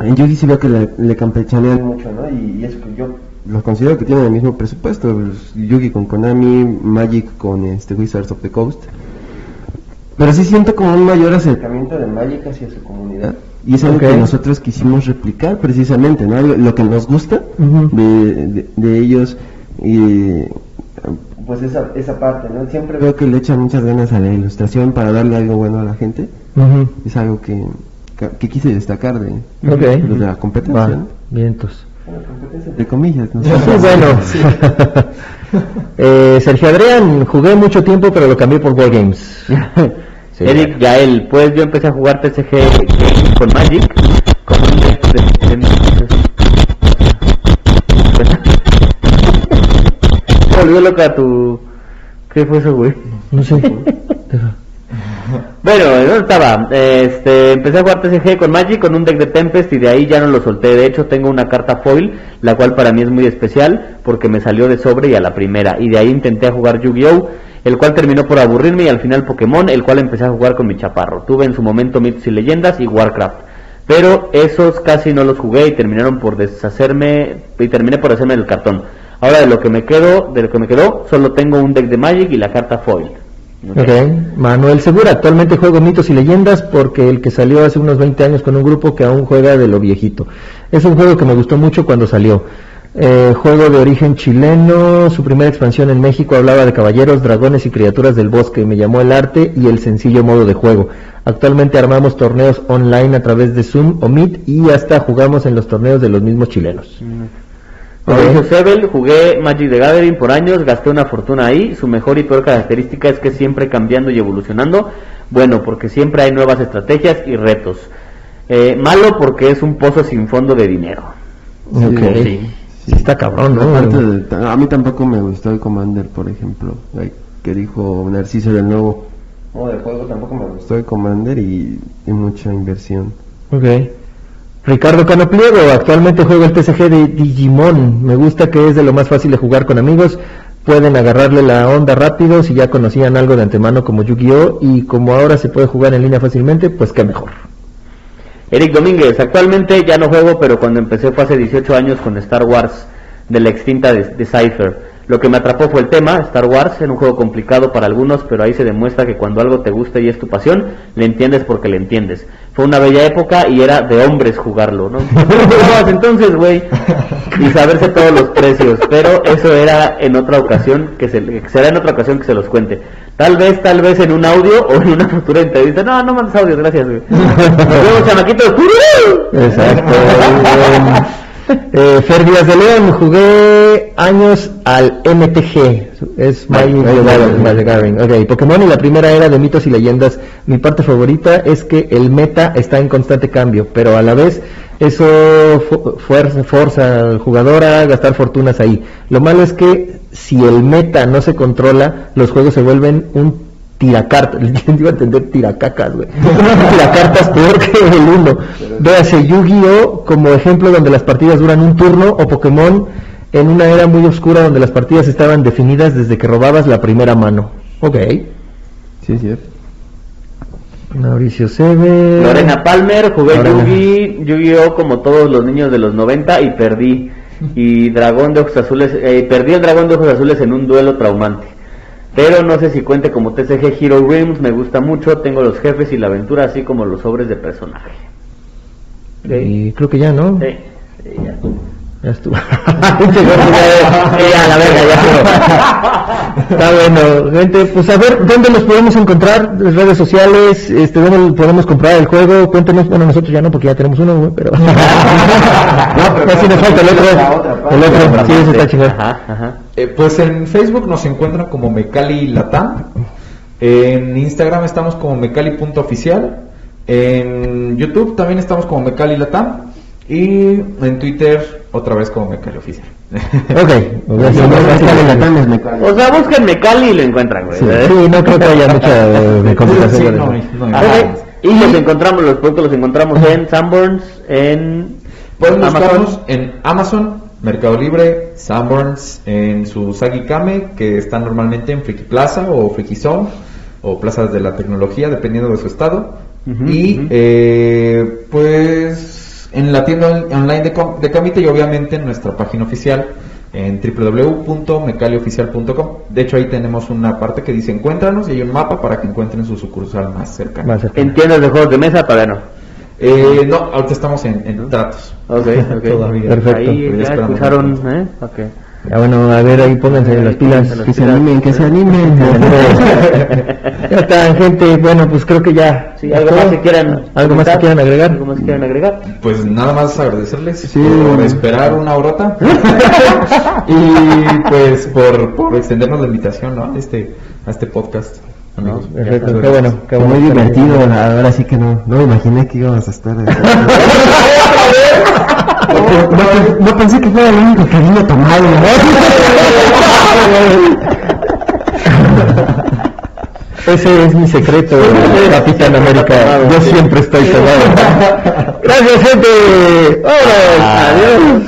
S3: en Yugi sí veo que le, le campechanean mucho, ¿no? Y, y eso que yo lo considero que tienen el mismo presupuesto. pues, Yugi con Konami, Magic con este Wizards of the Coast. Pero sí siento como un mayor acercamiento de Magic hacia su comunidad. Y es algo que nosotros quisimos replicar precisamente, ¿no? Lo que nos gusta de, de- de ellos y pues esa, esa parte, ¿no? Siempre veo que le echan muchas ganas a la ilustración para darle algo bueno a la gente es algo que, que, que quise destacar de,
S1: Ok.
S3: de de la competencia.
S1: Va,
S3: ¿no?
S1: vientos.
S3: Bueno, competencia entre comillas,
S1: bueno. Eh, Sergio Adrián, jugué mucho tiempo, pero lo cambié por Wargames. Sí.
S2: Eric Yael, pues yo empecé a jugar TCG con Magic, con un de... Volvió loca tu... ¿Qué fue eso, güey?
S1: No sé.
S2: Bueno, ¿dónde estaba? Este, empecé a jugar TCG con Magic con un deck de Tempest y de ahí ya no lo solté. De hecho, tengo una carta foil, la cual para mí es muy especial porque me salió de sobre y a la primera. Y de ahí intenté jugar Yu-Gi-Oh! El cual terminó por aburrirme y al final Pokémon, el cual empecé a jugar con mi chaparro. Tuve en su momento Mitos y Leyendas y Warcraft. Pero esos casi no los jugué y terminaron por deshacerme y terminé por hacerme el cartón. Ahora de lo que me quedo, de lo que me quedó, solo tengo un deck de Magic y la carta foil.
S1: Manuel Segura, actualmente juego mitos y leyendas porque el que salió hace unos 20 años con un grupo que aún juega de lo viejito. Es un juego que me gustó mucho cuando salió. Eh, juego de origen chileno, su primera expansión en México hablaba de caballeros, dragones y criaturas del bosque. Me llamó el arte y el sencillo modo de juego. Actualmente armamos torneos online a través de Zoom o Meet y hasta jugamos en los torneos de los mismos chilenos.
S2: Mauricio Sebel, jugué Magic the Gathering por años, gasté una fortuna ahí. Su mejor y peor característica es que siempre cambiando y evolucionando. Bueno, porque siempre hay nuevas estrategias y retos. Eh, malo porque es un pozo sin fondo de dinero.
S1: Ok.
S2: Sí.
S1: Sí, está cabrón, ¿no?
S3: Aparte de- a mí tampoco me gustó el Commander, por ejemplo, que dijo Narciso del nuevo modo de juego, tampoco me gustó el Commander y, y mucha inversión.
S1: Ok. Ricardo Cano Pliego, actualmente juego el TCG de Digimon. Me gusta que es de lo más fácil de jugar con amigos. Pueden agarrarle la onda rápido si ya conocían algo de antemano como Yu-Gi-Oh! Y como ahora se puede jugar en línea fácilmente, pues qué mejor.
S2: Eric Domínguez, actualmente ya no juego, pero cuando empecé fue hace 18 años con Star Wars de la extinta de, de Cypher. Lo que me atrapó fue el tema, Star Wars, era un juego complicado para algunos, pero ahí se demuestra que cuando algo te gusta y es tu pasión, le entiendes porque le entiendes. Fue una bella época y era de hombres jugarlo, ¿no? ¿Cómo jugabas entonces, güey? Y saberse todos los precios, pero eso era en otra ocasión, que se, será en otra ocasión que se los cuente. Tal vez, tal vez en un audio o en una futura entrevista. No, no mandes audios, gracias, güey. Nos vemos, chamaquitos.
S1: Exacto. Eh, Fer Díaz de León, jugué años al MTG. Es Magic
S3: Magic
S1: the
S3: the
S1: Gathering,
S3: Gathering.
S1: Magic the Gathering. Ok, Pokémon y la primera era de mitos y leyendas. Mi parte favorita es que el meta está en constante cambio, pero a la vez eso fu- fuerza, forza al jugador a gastar fortunas ahí. Lo malo es que si el meta no se controla, los juegos se vuelven un tiracartas, ¿quién iba a entender tiracacas, güey? tiracartas peor que el uno. Véase Yu-Gi-Oh como ejemplo donde las partidas duran un turno o Pokémon en una era muy oscura donde las partidas estaban definidas desde que robabas la primera mano. Ok.
S3: Sí, es cierto.
S1: Mauricio Sebe.
S2: Lorena Palmer, jugué. Yugi, Yu-Gi-Oh como todos los niños de los 90 y perdí. Y Dragón de Ojos Azules, eh, perdí el Dragón de Ojos Azules en un duelo traumante. Pero no sé si cuente como TCG Hero Realms, me gusta mucho, tengo los jefes y la aventura, así como los sobres de personaje.
S1: Y creo que ya, ¿no?
S2: Sí, sí, ya.
S1: Ya estuvo. Ya, ya, la verga, ya. Está bueno, gente, pues a ver, ¿dónde los podemos encontrar? Las redes sociales, este, ¿dónde podemos comprar el juego? Cuéntenos, bueno, nosotros ya no, porque ya tenemos uno, güey, pero... no,
S3: pero
S1: sí nos falta el otro, el otro, sí, eso está chingón.
S2: Ajá, ajá.
S4: Eh, pues en Facebook nos encuentran como Mecali Latam. En Instagram estamos como Mecali.oficial. En YouTube también estamos como Mecali Latam. Y en Twitter otra vez como Mecali Oficial.
S1: Ok,
S3: Si no Mecali.
S2: O sea, busquen Cali y lo encuentran, güey.
S1: Sí,
S2: ¿eh?
S1: sí, no creo que haya mucha eh,
S4: Sí,
S1: complicación.
S4: no, hay- no hay.
S2: Y los encontramos, los productos los encontramos en Sanborns, en
S4: Pueden
S2: Amazon.
S4: buscarnos en Amazon, Mercado Libre, Sanborns, en su Sagi Kame, que están normalmente en Friki Plaza o Friki Zone, o plazas de la tecnología, dependiendo de su estado. Y eh, pues en la tienda on- online de, Com- de Camite y obviamente en nuestra página oficial en www.mecalioficial.com. De hecho ahí tenemos una parte que dice encuéntranos y hay un mapa para que encuentren su sucursal más cercana.
S2: En tiendas de juegos de mesa, todavía no.
S4: Eh, no, ahorita estamos en, en tratos.
S2: Ok, ok.
S4: Todavía.
S1: Perfecto.
S2: Ahí
S4: ya
S2: escucharon. ¿eh?
S1: Ya bueno, a ver, ahí pónganse las pilas.
S2: Pónganse las
S3: Que se animen, que se animen.
S1: ya está, gente. Bueno, pues creo que ya.
S2: Sí, algo más que quieran.
S1: ¿Algo más que quieran agregar?
S2: ¿Algo más que quieran agregar?
S4: Pues nada más agradecerles
S3: Sí.
S4: por esperar una horota y pues por, por extendernos la invitación ¿no? a, este, a este podcast. Amigos.
S1: Perfecto, qué bueno, qué bueno.
S3: Muy divertido, ahora sí que no, no me imaginé que íbamos a estar. No, pensé que fuera el único que vino tomado.
S1: Ese es mi secreto, Capitán América. Yo siempre estoy tomado. Gracias, gente. ¡Hola!